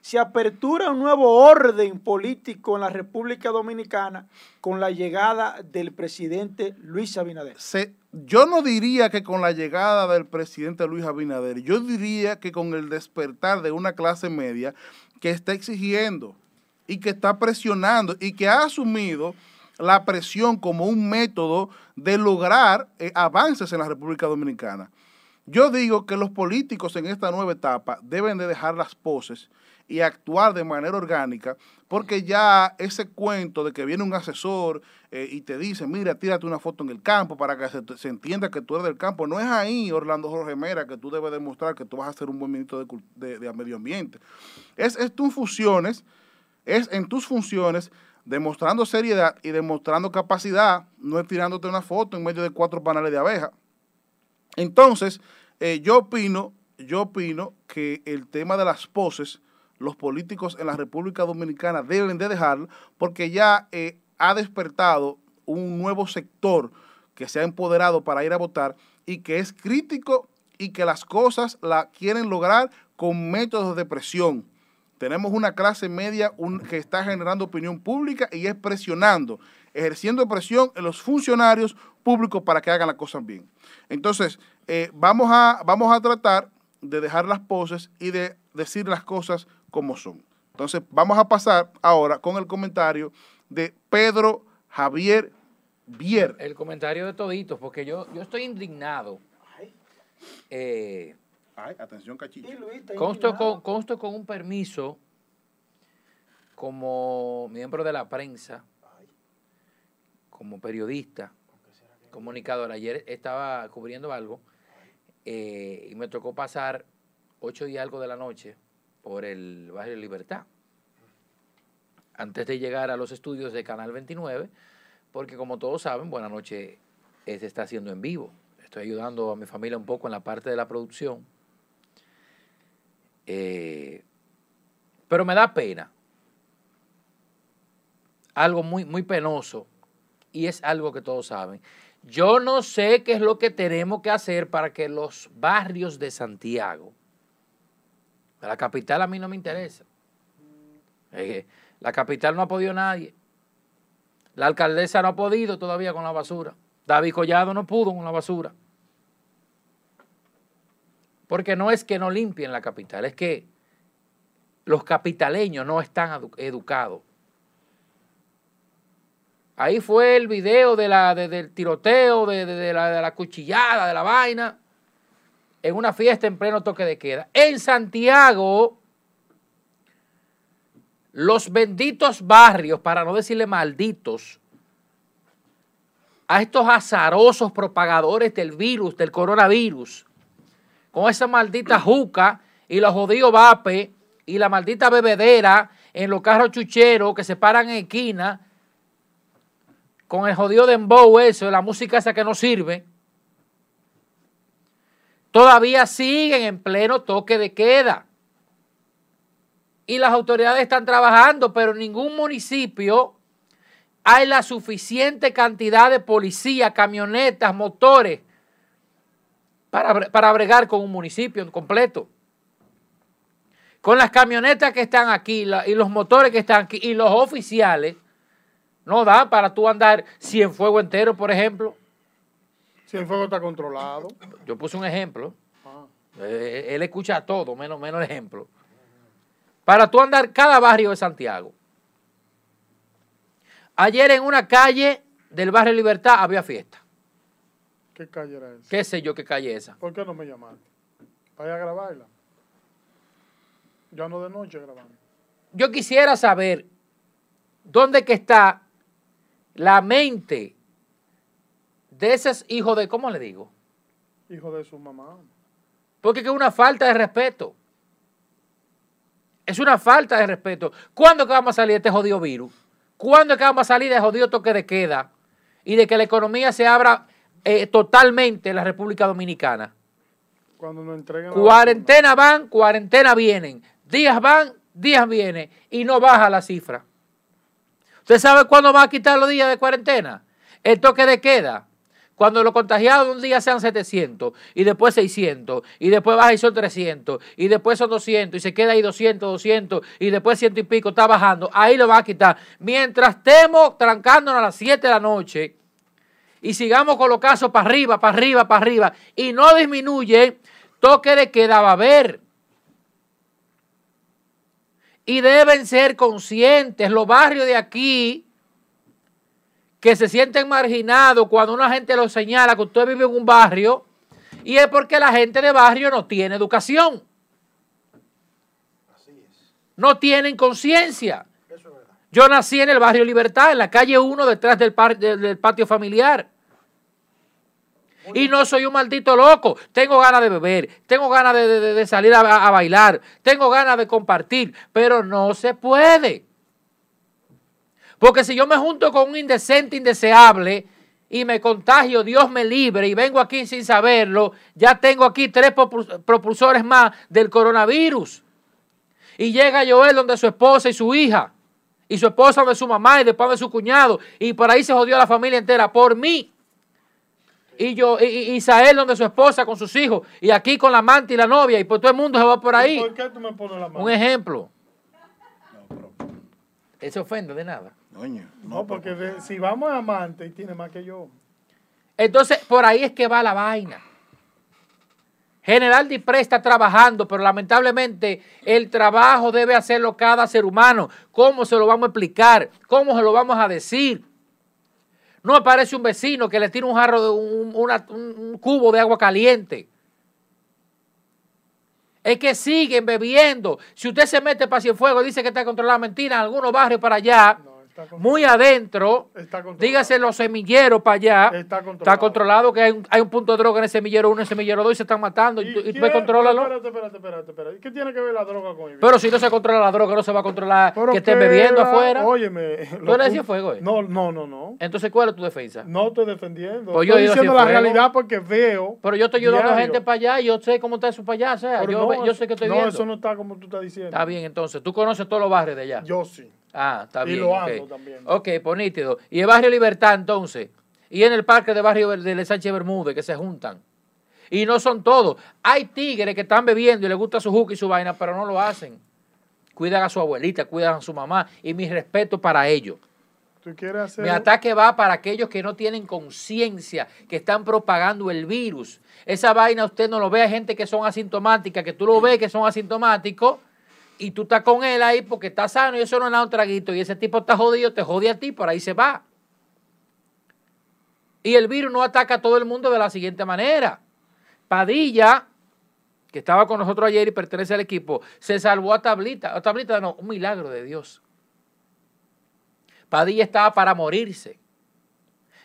se apertura un nuevo orden político en la República Dominicana con la llegada del presidente Luis Abinader. yo no diría que con la llegada del presidente Luis Abinader, yo diría que con el despertar de una clase media que está exigiendo y que está presionando y que ha asumido la presión como un método de lograr eh, avances en la República Dominicana. Yo digo que los políticos en esta nueva etapa deben de dejar las poses y actuar de manera orgánica, porque ya ese cuento de que viene un asesor eh, y te dice, mira, tírate una foto en el campo para que se, entienda que tú eres del campo, no es ahí, Orlando Jorge Mera, que tú debes demostrar que tú vas a ser un buen ministro de, de, medio ambiente. Es, es tus funciones, es en tus funciones demostrando seriedad y demostrando capacidad, no es tirándote una foto en medio de cuatro panales de abeja. Entonces, eh, yo opino, yo opino que el tema de las poses los políticos en la República Dominicana deben de dejarlo porque ya eh, ha despertado un nuevo sector que se ha empoderado para ir a votar y que es crítico y que las cosas la quieren lograr con métodos de presión. Tenemos una clase media que está generando opinión pública y es presionando, ejerciendo presión en los funcionarios públicos para que hagan las cosas bien. Entonces, eh, vamos, a, vamos a tratar de dejar las poses y de decir las cosas como son. Entonces, vamos a pasar ahora con el comentario de Pedro Javier Bier. El comentario de toditos, porque yo, yo estoy indignado. Eh, Ay, atención, cachito. Consto con, consto con un permiso como miembro de la prensa, como periodista, comunicador. Ayer estaba cubriendo algo eh, y me tocó pasar ocho y algo de la noche por el barrio Libertad. Antes de llegar a los estudios de Canal 29, porque como todos saben, Buenas noches se está haciendo en vivo. Estoy ayudando a mi familia un poco en la parte de la producción. Eh, pero me da pena. Algo muy, muy penoso. Y es algo que todos saben. Yo no sé qué es lo que tenemos que hacer para que los barrios de Santiago la capital a mí no me interesa. La capital no ha podido nadie. La alcaldesa no ha podido todavía con la basura. David Collado no pudo con la basura. Porque no es que no limpien la capital, es que los capitaleños no están educados. Ahí fue el video de la, del tiroteo, de, la, de la cuchillada, de la vaina en una fiesta en pleno toque de queda. En Santiago, los benditos barrios, para no decirle malditos, a estos azarosos propagadores del virus, del coronavirus, con esa maldita juca y los jodidos vape y la maldita bebedera en los carros chucheros que se paran en esquina, con el jodido dembow eso, la música esa que no sirve todavía siguen en pleno toque de queda. Y las autoridades están trabajando, pero en ningún municipio hay la suficiente cantidad de policía, camionetas, motores para, para bregar con un municipio completo. Con las camionetas que están aquí y los motores que están aquí y los oficiales, no dan para tú andar fuego entero, por ejemplo. Si el fuego está controlado. Yo puse un ejemplo. Ah. Eh, él escucha todo, menos, menos ejemplo. Para tú andar cada barrio de Santiago. Ayer en una calle del barrio Libertad había fiesta. ¿Qué calle era esa? ¿Qué sé yo qué calle esa? ¿Por qué no me llamaste? Vaya a grabarla. Yo no de noche grabando. Yo quisiera saber dónde que está la mente de esos hijos de, ¿cómo le digo? Hijo de su mamá. Porque es una falta de respeto. Es una falta de respeto. ¿Cuándo que vamos a salir de este jodido virus? ¿Cuándo que vamos a salir de jodido toque de queda? Y de que la economía se abra eh, totalmente en la República Dominicana. Cuando nos entreguen Cuarentena van, cuarentena vienen. Días van, días vienen. Y no baja la cifra. ¿Usted sabe cuándo va a quitar los días de cuarentena? El toque de queda. Cuando los contagiados un día sean 700 y después 600 y después baja y son 300 y después son 200 y se queda ahí 200, 200 y después ciento y pico está bajando, ahí lo va a quitar. Mientras estemos trancándonos a las 7 de la noche y sigamos con los casos para arriba, para arriba, para arriba y no disminuye, toque de queda va a haber. Y deben ser conscientes los barrios de aquí que se sienten marginados cuando una gente los señala que usted vive en un barrio y es porque la gente de barrio no tiene educación. Así es. No tienen conciencia. Yo nací en el barrio Libertad, en la calle 1, detrás del, patio familiar. Y no soy un maldito loco. Tengo ganas de beber, tengo ganas de, salir a bailar, tengo ganas de compartir, pero no se puede. Porque si yo me junto con un indecente, indeseable, y me contagio, Dios me libre, y vengo aquí sin saberlo, ya tengo aquí tres propulsores más del coronavirus. Y llega Joel donde su esposa y su hija, y su esposa donde su mamá, y después de su cuñado, y por ahí se jodió la familia entera, por mí. y yo, y, y Isael donde su esposa con sus hijos, y aquí con la amante y la novia, y pues todo el mundo se va por ahí. ¿Por qué tú me pones la mano? Un ejemplo. Eso ofende de nada. no, porque si vamos a amante y tiene más que yo. Entonces, por ahí es que va la vaina. General Dipré está trabajando, pero lamentablemente el trabajo debe hacerlo cada ser humano. ¿Cómo se lo vamos a explicar? ¿Cómo se lo vamos a decir? No aparece un vecino que le tira un jarro de un, cubo de agua caliente. Es que siguen bebiendo. Si usted se mete para Cienfuegos, dice que está controlada mentira en algunos barrios para allá muy adentro, dígase los semilleros para allá, está controlado. que hay un, hay un, punto de droga en el semillero 1 y el semillero 2 y se están matando. ¿Y, y tú me controlalo? Espérate, espérate, espérate, espérate. ¿Qué tiene que ver la droga con eso? Pero si no se controla la droga, no se va a controlar que estén bebiendo afuera. Óyeme. ¿Tú le decías fuego? Eh? No, no, no, no. Entonces, ¿cuál es tu defensa? No estoy defendiendo. Pues estoy diciendo la realidad porque veo. Pero yo estoy ayudando a gente para allá y yo sé cómo está eso para allá. O sea, yo, yo sé que estoy viendo. No, eso no está como tú estás diciendo. Está bien, entonces. ¿Tú conoces todos los barrios de allá? Yo sí. Ah, está bien. Y lo ando también. Ok, pues nítido. Y el barrio Libertad, entonces. Y en el parque de barrio de Sánchez Bermúdez, que se juntan. Y no son todos. Hay tigres que están bebiendo y les gusta su juca y su vaina, pero no lo hacen. Cuidan a su abuelita, cuidan a su mamá. Y mi respeto para ellos. ¿Tú quieres hacer... Mi ataque va para aquellos que no tienen conciencia, que están propagando el virus. Esa vaina usted no lo ve a gente que son asintomáticas, que tú lo ves que son asintomáticos y tú estás con él ahí porque está sano y eso no es nada un traguito y ese tipo está jodido, te jode a ti, por ahí se va. Y el virus no ataca a todo el mundo de la siguiente manera. Padilla, que estaba con nosotros ayer y pertenece al equipo, se salvó a Tablita. A Tablita no, un milagro de Dios. Padilla estaba para morirse.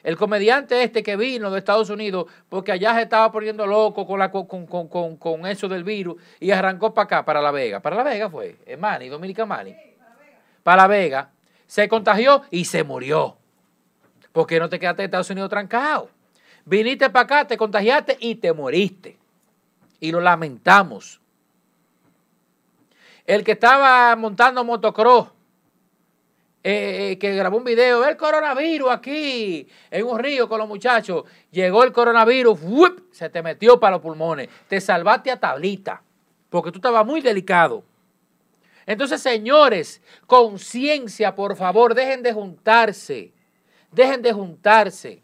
El comediante este que vino de Estados Unidos, porque allá se estaba poniendo loco con, la, con, con, con, eso del virus, y arrancó para acá, para La Vega. Para La Vega fue, en Mani, Dominica Mani. Para La Vega. Se contagió y se murió. Porque no te quedaste en Estados Unidos trancado. Viniste para acá, te contagiaste y te moriste. Y lo lamentamos. El que estaba montando motocross eh, eh, que grabó un video, el coronavirus aquí, en un río con los muchachos, llegó el coronavirus, se te metió para los pulmones, te salvaste a tablita, porque tú estabas muy delicado. Entonces, señores, conciencia, por favor, dejen de juntarse, dejen de juntarse.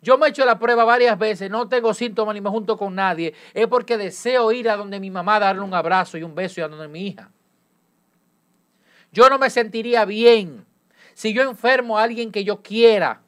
Yo me he hecho la prueba varias veces, no tengo síntomas ni me junto con nadie, es porque deseo ir a donde mi mamá, darle un abrazo y un beso y a donde mi hija. Yo no me sentiría bien si yo enfermo a alguien que yo quiera.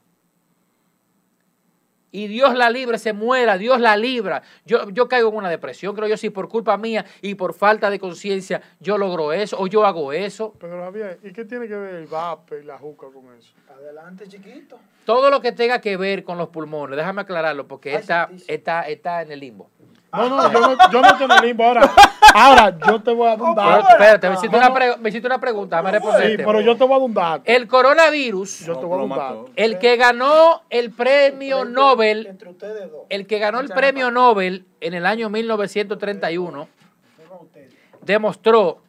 Y Dios la libre, se muera, Dios la libra. Yo, yo caigo en una depresión, creo yo, si por culpa mía y por falta de conciencia yo logro eso o yo hago eso. Pero Javier, ¿y qué tiene que ver el vape y la juca con eso? Adelante, chiquito. Todo lo que tenga que ver con los pulmones, déjame aclararlo porque está, está, está en el limbo. No, no, yo no, yo no tengo limbo ahora. Ahora, yo te voy a dar un dato. espérate, me hiciste, una, me hiciste una pregunta, me Sí, pero yo te voy a dar un dato. El coronavirus, yo te voy a dar un dato. el que ganó el premio Nobel, entre ustedes dos. el que ganó el premio Nobel en el año 1931, demostró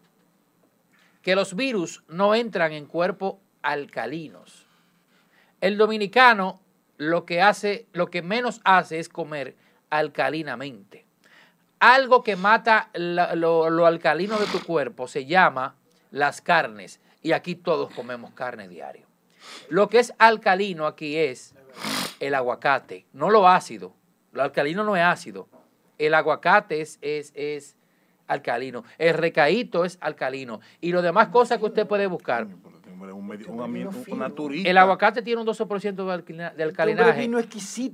que los virus no entran en cuerpos alcalinos. El dominicano lo que hace, lo que menos hace es comer alcalinamente algo que mata lo, alcalino de tu cuerpo se llama las carnes. Y aquí todos comemos carne diario. Lo que es alcalino aquí es el aguacate, no lo ácido. Lo alcalino no es ácido. El aguacate es, es, es alcalino. El recaíto es alcalino. Y lo demás cosas que usted puede buscar. El aguacate tiene un 12% de, alcalinaje.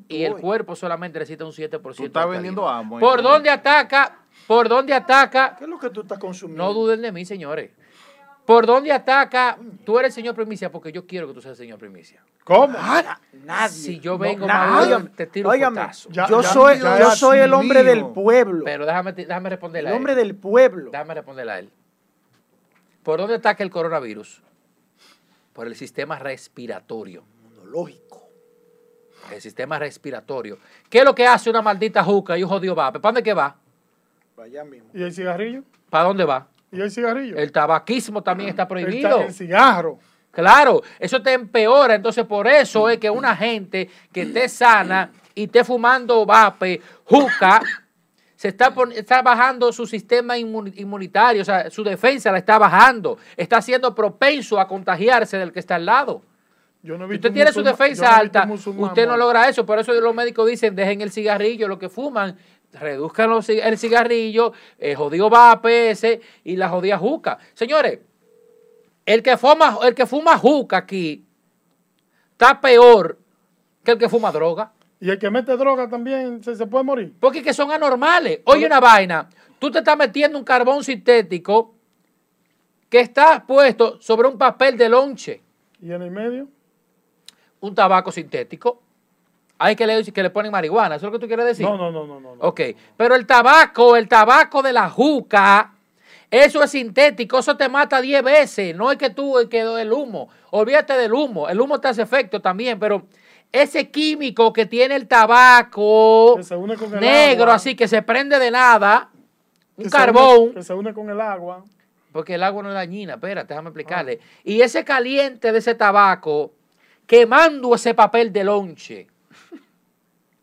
y el cuerpo solamente necesita un 7%. Tú estás vendiendo amo. ¿Por dónde ataca? ¿Por dónde ataca? ¿Qué es lo que tú estás consumiendo? No duden de mí, señores. ¿Por dónde ataca? Tú eres el señor primicia porque yo quiero que tú seas el señor primicia. ¿Cómo? nadie. Si yo vengo no, te tiro un yo soy, yo soy el hombre del pueblo. Pero déjame, déjame responderle a él. El hombre del pueblo. Déjame responderle a él. ¿Por dónde ataca el coronavirus? Por el sistema respiratorio. Inmunológico. El sistema respiratorio. ¿Qué es lo que hace una maldita juca y un jodido vape? ¿Para dónde que va? Vaya mismo. ¿Y el cigarrillo? ¿Para dónde va? ¿Y el cigarrillo? El tabaquismo también está prohibido. El, cigarro. Claro, eso te empeora. Entonces, por eso es que una gente que esté sana y esté fumando vape, juca, se está, está bajando su sistema inmunitario, o sea, su defensa la está bajando, está siendo propenso a contagiarse del que está al lado. si usted tiene su defensa alta, usted no logra eso. Por eso los médicos dicen, dejen el cigarrillo, lo que fuman, reduzcan el cigarrillo, el jodido vape ese y la jodida juca. Señores, el que fuma, el que fuma juca aquí está peor que el que fuma droga. Y el que mete droga también se, puede morir. Porque que son anormales. Oye, una vaina. Tú te estás metiendo un carbón sintético que está puesto sobre un papel de lonche. ¿Y en el medio? Un tabaco sintético. Hay que le, que le ponen marihuana. ¿Eso es lo que tú quieres decir? No, no, no, no. no, Ok. Pero el tabaco, el tabaco de la juca eso es sintético, eso te mata 10 veces. No es que tú quedó el humo. Olvídate del humo. El humo te hace efecto también, pero ese químico que tiene el tabaco negro, así que se prende de nada, un carbón. que se une con el agua. Porque el agua no es dañina, espérate, déjame explicarle. Y ese caliente de ese tabaco quemando ese papel de lonche.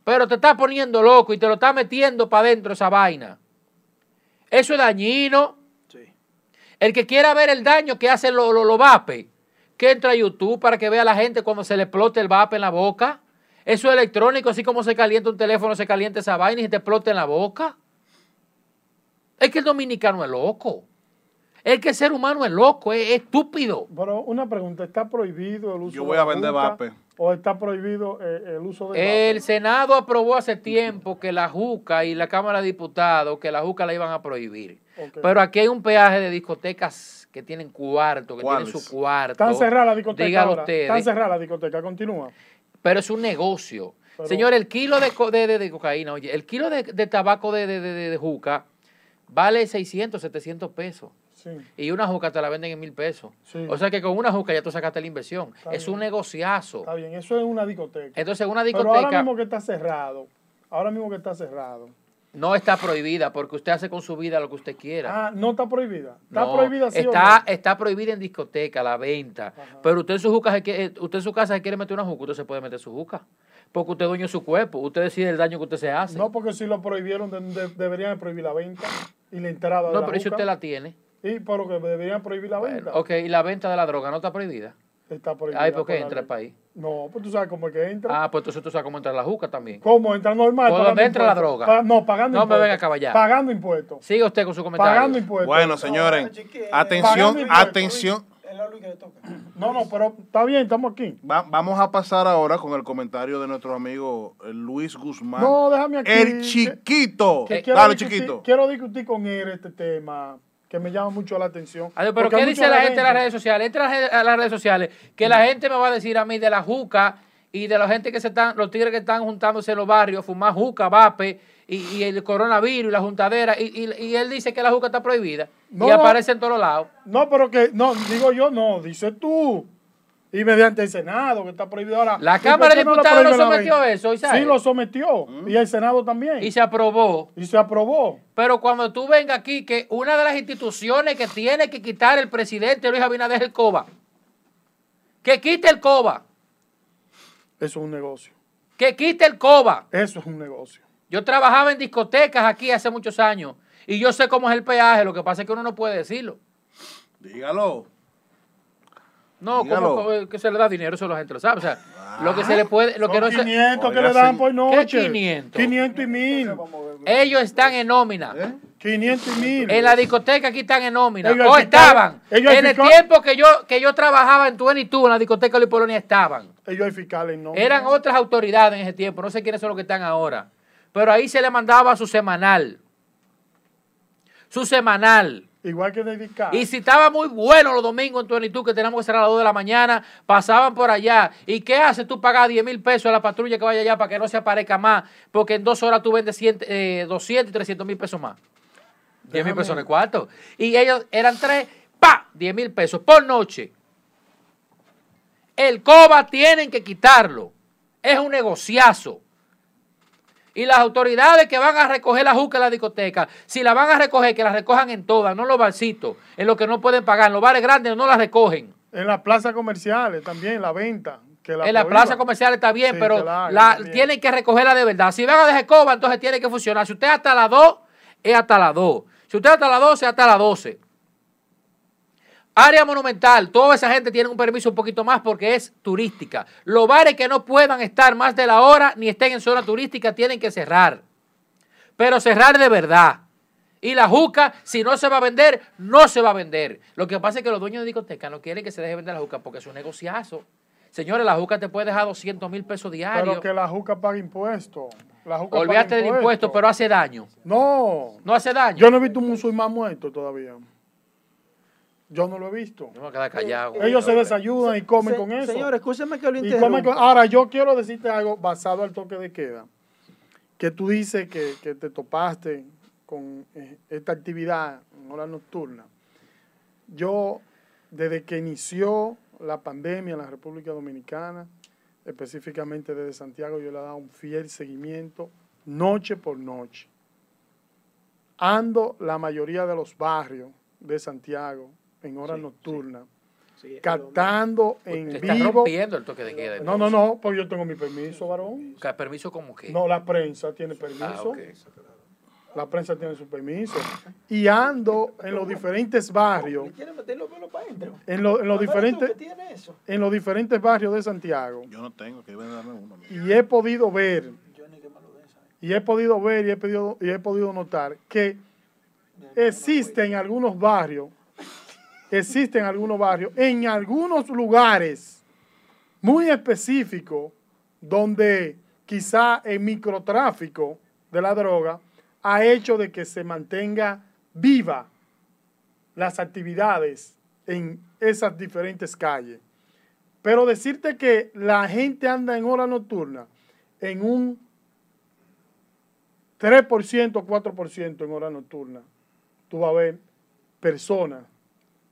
Pero te está poniendo loco y te lo está metiendo para adentro esa vaina. Eso es dañino. El que quiera ver el daño que hace los lo, lo vape, que entra a YouTube para que vea a la gente cuando se le explote el vape en la boca. Eso es electrónico, así como se calienta un teléfono, se calienta esa vaina y se te explota en la boca. Es que el dominicano es loco. Es que el ser humano es loco, es, estúpido. Pero una pregunta, ¿está prohibido el uso Yo voy a vender vape. ¿O está prohibido eh, el uso de El Senado aprobó hace tiempo que la juca y la Cámara de Diputados, que la juca la iban a prohibir. Pero aquí hay un peaje de discotecas que tienen cuarto, que tienen su cuarto. Están cerradas la discoteca ahora. Están cerradas la discoteca, continúa. Pero es un negocio. Señor, el kilo de, de, cocaína, oye, el kilo de, tabaco de, juca vale 600, 700 pesos. Y una juca te la venden en mil pesos. O sea que con una juca ya tú sacaste la inversión. es un negociazo. Está bien, eso es una discoteca. Entonces, una discoteca. Pero ahora mismo que está cerrado. Ahora mismo que está cerrado. No está prohibida porque usted hace con su vida lo que usted quiera. Ah, no está prohibida. Está prohibida sí está, está prohibida en discoteca, la venta. Pero usted en su juca, usted en su casa quiere meter una juca, usted se puede meter su juca. Porque usted dueño su cuerpo, usted decide el daño que usted se hace. No, porque si lo prohibieron, deberían prohibir la venta y la entrada de No, pero si usted la tiene. Sí, pero que deberían prohibir la venta. Ok, ¿y la venta de la droga no está prohibida? Está prohibida. Ay, ¿por qué entra el país? No, pues tú sabes cómo es que entra. Ah, pues entonces tú sabes cómo entra la juca también. ¿Cómo entra normal? ¿Por dónde entra la droga? no, pagando impuestos. No me venga a caballar. Pagando impuestos. Siga usted con su comentario. Pagando impuestos. Bueno, señores, atención, atención. No, no, pero está bien, estamos aquí. vamos a pasar ahora con el comentario de nuestro amigo eh, Luis Guzmán. No, déjame aquí. El chiquito. Dale, chiquito. Quiero discutir con él este tema que me llama mucho la atención. pero ¿qué dice la gente en las redes sociales? Entra a las redes sociales que la gente me va a decir a mí de la juca y de la gente que se están, los tigres que están juntándose en los barrios, fumar juca, vape y, el coronavirus y la juntadera. Y, él dice que la juca está prohibida y aparece en todos lados. No, pero que, no, digo yo no, dice tú. Y mediante el Senado, que está prohibido ahora. La Cámara de Diputados no sometió eso, Isabel. Sí, lo sometió. Y el Senado también. Y se aprobó. Y se aprobó. Pero cuando tú vengas aquí, que una de las instituciones que tiene que quitar el presidente Luis Abinader es el COBA. Que quite el COBA. Eso es un negocio. Que quite el COBA. Eso es un negocio. Yo trabajaba en discotecas aquí hace muchos años. Y yo sé cómo es el peaje. Lo que pasa es que uno no puede decirlo. Dígalo. No, como que se le da dinero, eso la gente lo sabe. O sea, lo que se le puede. Lo que no 500 que le dan por noche. ¿Qué 500? 500 y 1000. Ellos están en nómina. 500 ¿Eh? y 1000. En la discoteca aquí están en nómina. o estaban. en el tiempo que yo, que yo trabajaba en 22, en la discoteca de Polonia estaban. Ellos hay fiscales, ¿no? Eran otras autoridades en ese tiempo. No sé quiénes son los que están ahora. Pero ahí se le mandaba su semanal. Su semanal. Igual que dedicar. Y si estaba muy bueno los domingos en Tuenitú, que tenemos que cerrar a las 2 de la mañana, pasaban por allá. ¿Y qué hace tú pagar 10 mil pesos a la patrulla que vaya allá para que no se aparezca más? Porque en dos horas tú vendes 200 eh, y 300 mil pesos más. 10 mil pesos en el cuarto. Y ellos eran tres, pa, 10 mil pesos por noche. El COBA tienen que quitarlo. Es un negociazo. Y las autoridades que van a recoger la juca en la discoteca, si la van a recoger, que la recojan en todas, no en los barcitos, en los que no pueden pagar. En los bares grandes no la recogen. En las plazas comerciales también, la venta. en la plaza comercial está bien, pero la, tienen que recogerla de verdad. Si van a dejar coba, entonces tiene que funcionar. Si usted es hasta las 2, es hasta las 2. Si usted es hasta las 12, es hasta las 12. Área monumental, toda esa gente tiene un permiso un poquito más porque es turística. Los bares que no puedan estar más de la hora ni estén en zona turística tienen que cerrar. Pero cerrar de verdad. Y la juca, si no se va a vender, no se va a vender. Lo que pasa es que los dueños de discotecas no quieren que se deje vender la juca porque es un negociazo. Señores, la juca te puede dejar 200 mil pesos diarios. Pero que la juca paga impuestos. Olvídate del impuesto, pero hace daño. No. No hace daño. Yo no he visto un musulmán muerto todavía. Yo no lo he visto. Yo me quedar callado. Ellos se desayudan y comen con eso. Señor, escúcheme que lo interrumpa. Ahora, yo quiero decirte algo basado al toque de queda. Que tú dices que, que te topaste con eh, esta actividad en hora nocturna. Yo, desde que inició la pandemia en la República Dominicana, específicamente desde Santiago, yo le he dado un fiel seguimiento noche por noche. Ando la mayoría de los barrios de Santiago en hora nocturna, captando en vivo. Está rompiendo el toque de queda. No, no, no, porque yo tengo mi permiso, varón. ¿Permiso como qué? No, la prensa tiene permiso. Ah, la prensa tiene su permiso. Y ando en los diferentes barrios. En, los diferentes, en los diferentes barrios de Santiago. Yo no tengo, que darme uno. Y he podido ver, y he podido ver y he podido, y he podido notar que existen algunos barrios, existen algunos barrios, en algunos lugares muy específicos, donde quizá el microtráfico de la droga ha hecho de que se mantenga viva las actividades en esas diferentes calles. Pero decirte que la gente anda en hora nocturna en un 3%, 4% en hora nocturna, tú vas a ver personas.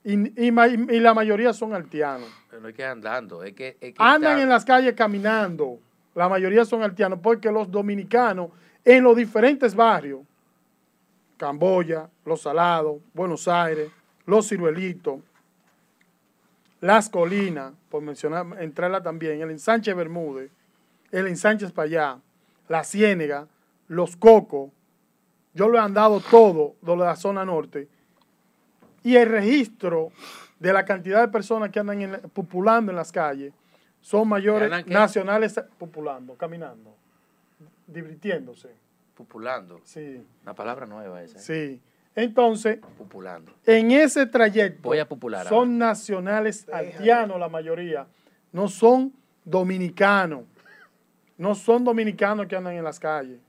Y, la mayoría son altianos. Pero no es que andando, es que... Andan en las calles caminando. La mayoría son altianos porque los dominicanos en los diferentes barrios, Camboya, Los Salados, Buenos Aires, Los Ciruelitos, Las Colinas, por mencionar, entrarla también, el ensanche Bermúdez, el ensanche allá, La Ciénega, Los Cocos, yo lo he andado todo de la zona norte, y el registro de la cantidad de personas que andan populando en las calles son mayores nacionales populando, caminando divirtiéndose. Pupulando. Sí. Una palabra nueva esa. ¿eh? Sí. Entonces, Pupulando. en ese trayecto Voy a popular son nacionales haitianos la mayoría, no son dominicanos. No son dominicanos que andan en las calles.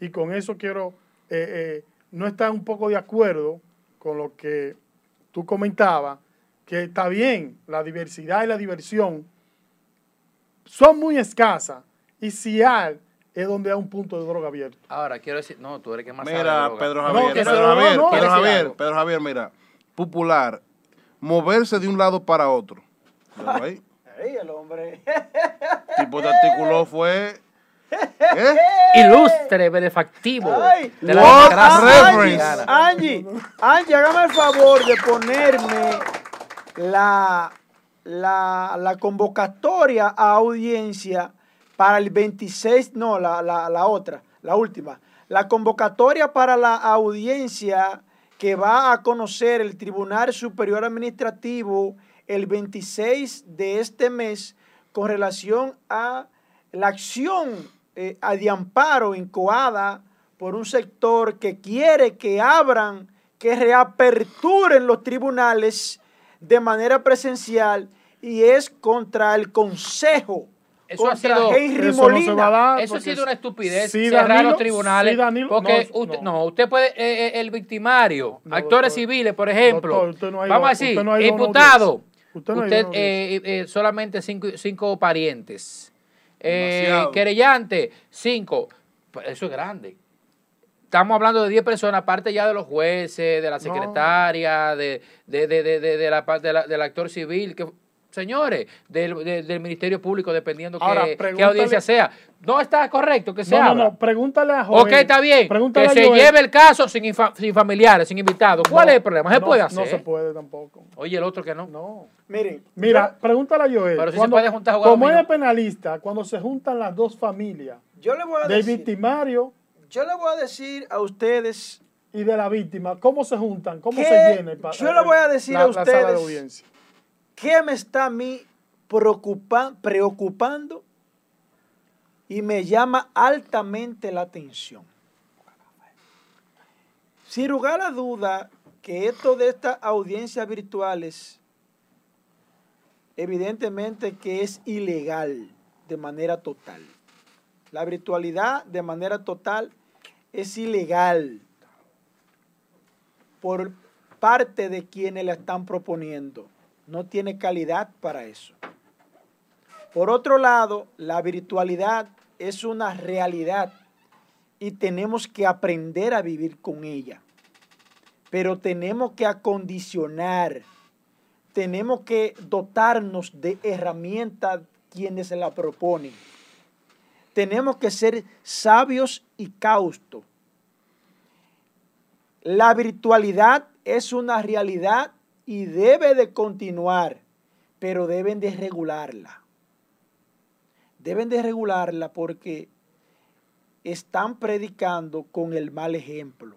Y con eso quiero eh, eh, no estar un poco de acuerdo con lo que tú comentabas, que está bien, la diversidad y la diversión son muy escasas. Y si hay, es donde hay un punto de droga abierto. Ahora, quiero decir, no, tú eres que más Mira, Pedro Javier, Pedro, Javier Pedro Javier, Pedro Javier, mira, popular, moverse de un lado para otro. ahí? Ahí el hombre. tipo de artículo fue ¿Eh? Ilustre, benefactivo de la democracia Angie, Angie, hágame el favor de ponerme la, la, la convocatoria a audiencia para el 26, no, la, la, otra, la última. La convocatoria para la audiencia que va a conocer el Tribunal Superior Administrativo el 26 de este mes con relación a la acción eh, de amparo incoada por un sector que quiere que abran, que reaperturen los tribunales de manera presencial y es contra el Consejo eso ha sido, eso, eso ha sido una estupidez cerrar los tribunales. porque usted, no. usted puede, eh, eh, el victimario, actores civiles, por ejemplo, vamos a decir, imputado, usted, eh, solamente cinco, cinco parientes, querellante, cinco, eso es grande. Estamos hablando de 10 personas, aparte ya de los jueces, de la secretaria, de, de, de, de, la, del actor civil, que señores, del, Ministerio Público, dependiendo qué, audiencia sea. No está correcto que sea. No, no, no, pregúntale a Joel. Ok, está bien. que se lleve el caso sin, sin familiares, sin invitados. ¿Cuál es el problema? ¿Se puede hacer? No se puede tampoco. Oye, el otro que no. No. Miren. Mira, pregúntale a Joel. Pero si se puede juntar Como es penalista, cuando se juntan las dos familias. Yo le voy a del victimario. Yo le voy a decir a ustedes. Y de la víctima, ¿cómo se juntan? ¿Cómo se llena Yo le voy a decir a ustedes. ¿Qué me está a mí preocupando y me llama altamente la atención? Sin lugar a duda que esto de estas audiencias virtuales, evidentemente que es ilegal de manera total. La virtualidad de manera total es ilegal por parte de quienes la están proponiendo no tiene calidad para eso. Por otro lado, la virtualidad es una realidad y tenemos que aprender a vivir con ella. Pero tenemos que acondicionar, tenemos que dotarnos de herramientas quienes se la proponen. Tenemos que ser sabios y caustos. La virtualidad es una realidad y debe de continuar, pero deben de regularla. Deben de regularla porque están predicando con el mal ejemplo.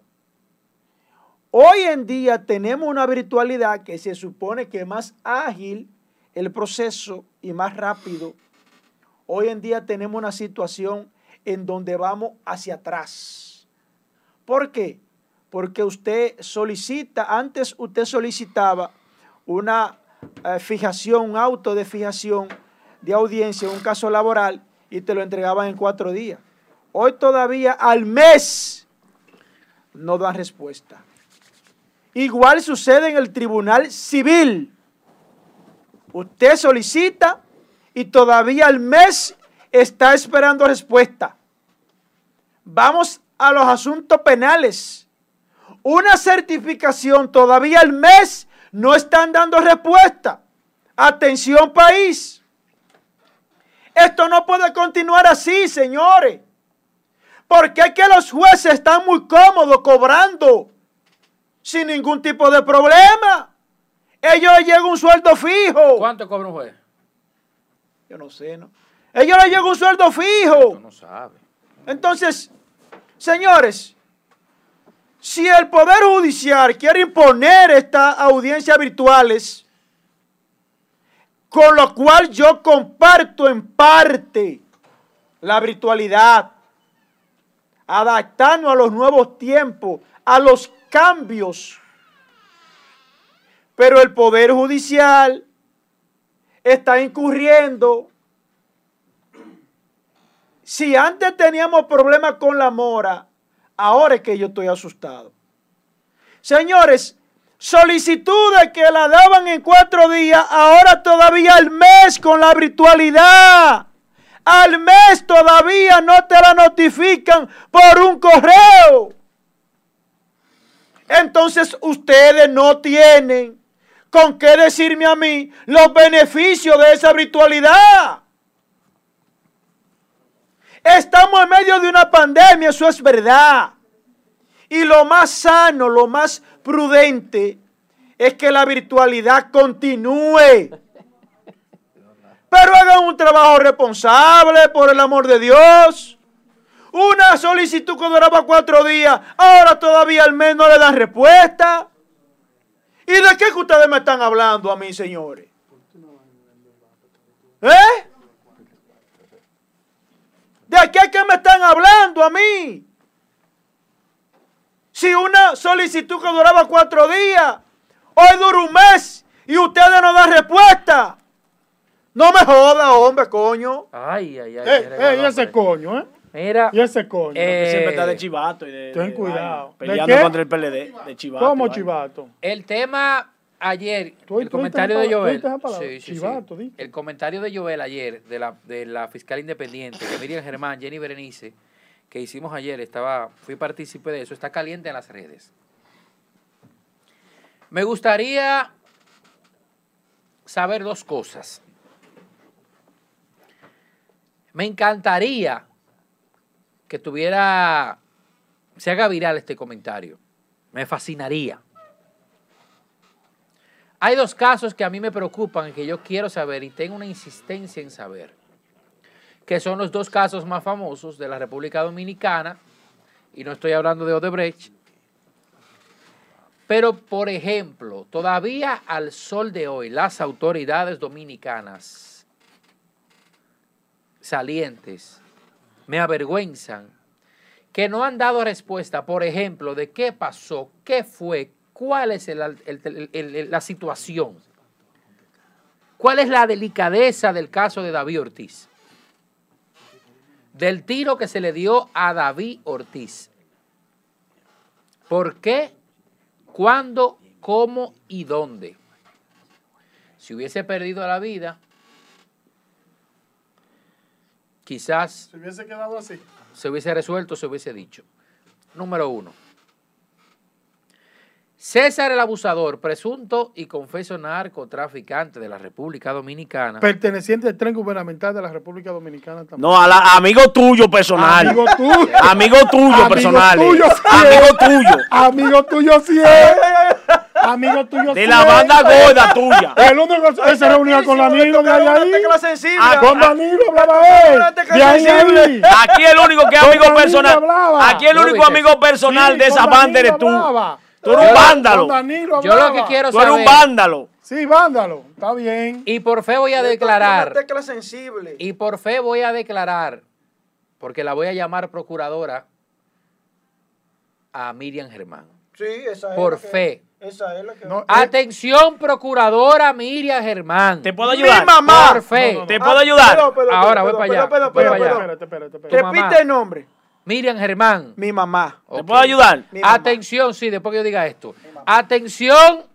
Hoy en día tenemos una virtualidad que se supone que es más ágil el proceso y más rápido. Hoy en día tenemos una situación en donde vamos hacia atrás. ¿Por qué? Porque usted solicita, antes usted solicitaba una eh, fijación, un auto de fijación de audiencia, un caso laboral, y te lo entregaban en cuatro días. Hoy todavía al mes no dan respuesta. Igual sucede en el tribunal civil. Usted solicita y todavía al mes está esperando respuesta. Vamos a los asuntos penales una certificación todavía al mes no están dando respuesta. Atención país. Esto no puede continuar así, señores. Porque es que los jueces están muy cómodos cobrando sin ningún tipo de problema. Ellos les llega un sueldo fijo. ¿Cuánto cobra un juez? Yo no sé, ¿no? Ellos les llega un sueldo fijo. no sabe. Entonces, señores, si el Poder Judicial quiere imponer estas audiencias virtuales, con lo cual yo comparto en parte la virtualidad, adaptando a los nuevos tiempos, a los cambios. Pero el Poder Judicial está incurriendo. Si antes teníamos problemas con la mora, Ahora es que yo estoy asustado. Señores, solicitudes que la daban en cuatro días, ahora todavía al mes con la virtualidad. Al mes todavía no te la notifican por un correo. Entonces ustedes no tienen con qué decirme a mí los beneficios de esa virtualidad. Estamos en medio de una pandemia, eso es verdad. Y lo más sano, lo más prudente es que la virtualidad continúe. Pero hagan un trabajo responsable, por el amor de Dios. Una solicitud que duraba cuatro días, ahora todavía al menos no le dan respuesta. ¿Y de qué que ustedes me están hablando a mí, señores? ¿Eh? ¿De qué que me están hablando a mí? Si una solicitud que duraba cuatro días, hoy dura un mes y ustedes no dan respuesta. No me joda, hombre, coño. Ay, ay, ay. Eh, eh, y ese coño, ¿eh? Mira. Y ese coño. Eh, siempre está de chivato. Y de, ten cuidado. peleando contra el PLD. De chivato. ¿Cómo chivato? El tema ayer, el comentario de Joel. El comentario de Joel ayer, de la, de la fiscal independiente, de Miriam Germán, Jenny Berenice, que hicimos ayer, estaba, fui partícipe de eso, está caliente en las redes. Me gustaría saber dos cosas. Me encantaría que tuviera, se haga viral este comentario. Me fascinaría. Hay dos casos que a mí me preocupan que yo quiero saber y tengo una insistencia en saber, que son los dos casos más famosos de la República Dominicana, y no estoy hablando de Odebrecht, pero por ejemplo, todavía al sol de hoy las autoridades dominicanas salientes me avergüenzan que no han dado respuesta, por ejemplo, de qué pasó, qué fue, cuál es la situación, cuál es la delicadeza del caso de David Ortiz, del tiro que se le dio a David Ortiz. ¿Por qué? ¿Cuándo? ¿Cómo y dónde? Si hubiese perdido la vida, quizás... ¿Se hubiese quedado así? Se hubiese resuelto, se hubiese dicho. Número uno. César el abusador, presunto y confeso narcotraficante de la República Dominicana. Perteneciente al tren gubernamental de la República Dominicana también. No, amigo tuyo personal. Amigo tuyo. amigo tuyo personal. Amigo tuyo. Amigo tuyo sí es. Amigo tuyo De la banda gorda tuya. El único que se reunía con Danilo de ahí. ahí. Ah, con Danilo hablaba él. De ahí, Aquí el único que es amigo personal. Aquí el único amigo personal de esa banda eres tú. Tú eres un vándalo. Yo lo que quiero saber. Tú eres un vándalo. Sí, vándalo. Está bien. Y por fe voy a declarar. tecla sensible. Y por fe voy a declarar, porque la voy a llamar procuradora a Miriam Germán. Sí, esa es. Por fe. Esa es la que. No, Atención, procuradora Miriam Germán. ¿Te puedo ayudar? Mi mamá. Por fe. No, no, ¿Te puedo ayudar? Ahora voy para allá. Espérate, espérate, Repite el nombre. Miriam Germán. Mi mamá. ¿Te puedo ayudar? Atención, sí, después que yo diga esto. Atención,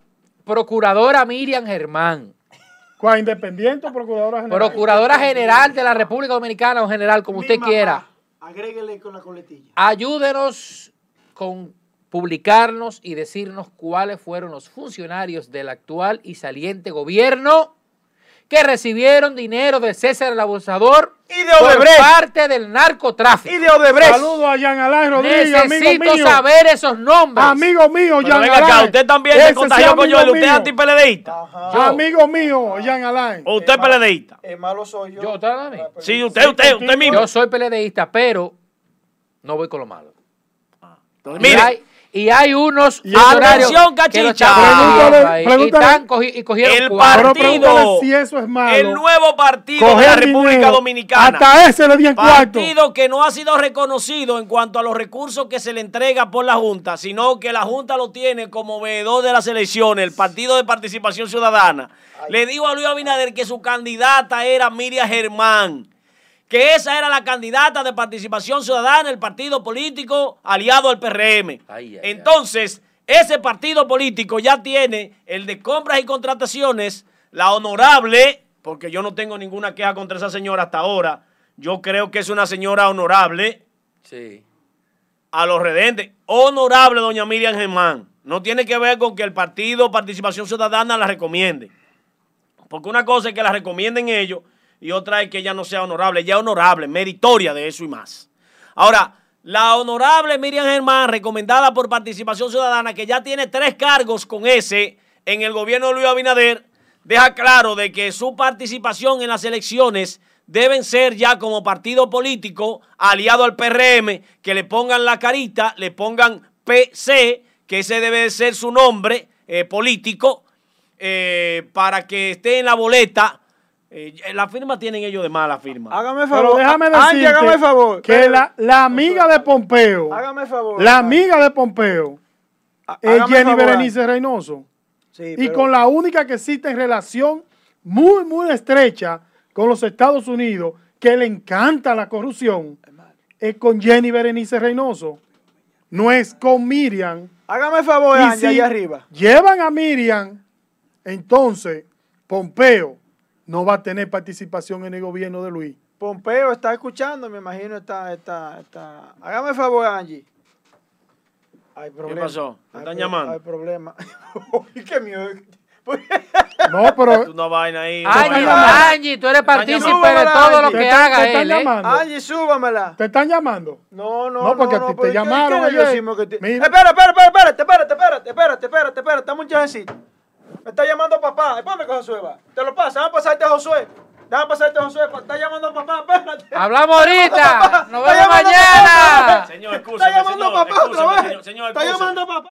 procuradora Miriam Germán. ¿Cuál? ¿Independiente o procuradora general? Procuradora general de la República Dominicana o general, como usted quiera. Agréguele con la coletilla. Ayúdenos con publicarnos y decirnos cuáles fueron los funcionarios del actual y saliente gobierno que recibieron dinero de César el Abusador y de Odebrecht. por parte del narcotráfico. Y de Odebrecht. Saludos a Jean Alain Rodríguez, Necesito amigo mío. saber esos nombres. Amigo mío, Jean venga acá, usted también se contagió con Joel. ¿Usted es? Yo. Amigo mío, Jean Alain. ¿O usted es peledeísta? El malo soy yo. Yo, ¿usted de mí? Sí, usted, usted, usted mismo. Yo soy peledeísta, pero no voy con lo malo. Y Mire, hay, y hay unos Y atención, que Pregúntale- y, cogi- y cogieron El cuatro. Partido. pregúntale si eso es malo. el nuevo partido de la República dinero, Dominicana. Hasta ese le di en cuarto. Partido que no ha sido reconocido en cuanto a los recursos que se le entrega por la Junta, sino que la Junta lo tiene como veedor de las elecciones, el Partido de Participación Ciudadana. Le dijo a Luis Abinader que su candidata era Miriam Germán, que esa era la candidata de Participación Ciudadana, el partido político aliado al PRM. Ay, ay, Entonces, ese partido político ya tiene el de compras y contrataciones, la honorable, porque yo no tengo ninguna queja contra esa señora hasta ahora. Yo creo que es una señora honorable Sí. a los redentes. Honorable, doña Miriam Germán. No tiene que ver con que el partido Participación Ciudadana la recomiende. Porque una cosa es que la recomienden ellos y otra es que ella no sea honorable. Ella es honorable, meritoria de eso y más. Ahora, la honorable Miriam Germán, recomendada por Participación Ciudadana, que ya tiene tres cargos con ese en el gobierno de Luis Abinader, deja claro de que su participación en las elecciones deben ser ya como partido político aliado al PRM, que le pongan la carita, le pongan PC, que ese debe de ser su nombre eh, político, eh, para que esté en la boleta. Eh, la firma tienen ellos de mala firma. Hágame Pero favor. déjame Angie, decirte hágame favor. que la, la amiga de Pompeo, Hágame favor. la amiga de Pompeo, es Jenny favor, Berenice Reynoso. Sí, Y pero- con la única que existe en relación muy, muy estrecha con los Estados Unidos, que le encanta la corrupción, es con Jenny Berenice Reynoso. No es con Miriam. Hágame favor, si allá arriba. llevan a Miriam, entonces Pompeo no va a tener participación en el gobierno de Luis. Pompeo está escuchando, me imagino, está, está, está. Hágame el favor, Angie. Hay problema. ¿Qué pasó? ¿Te están hay llamando? Hay problema. qué miedo. no, pero. Angie, Angie, tú eres partícipe de todo lo que haga él. Llamando. Angie, súbamela. ¿Te están llamando? No, no, no. porque te, llamaron. Espera, espera, espera, espérate, espérate, espérate, espérate, espérate, espérate, espérate, espérate, espérate, me está llamando papá. Espérame que Josué. Te lo pasa. Déjame pasarte a Josué. Déjame pasarte a Josué. Está llamando a papá. Espérate. Hablamos ahorita. Nos vemos mañana. Señor, excusa. Está llamando a papá otra vez. Señor, Está llamando a papá.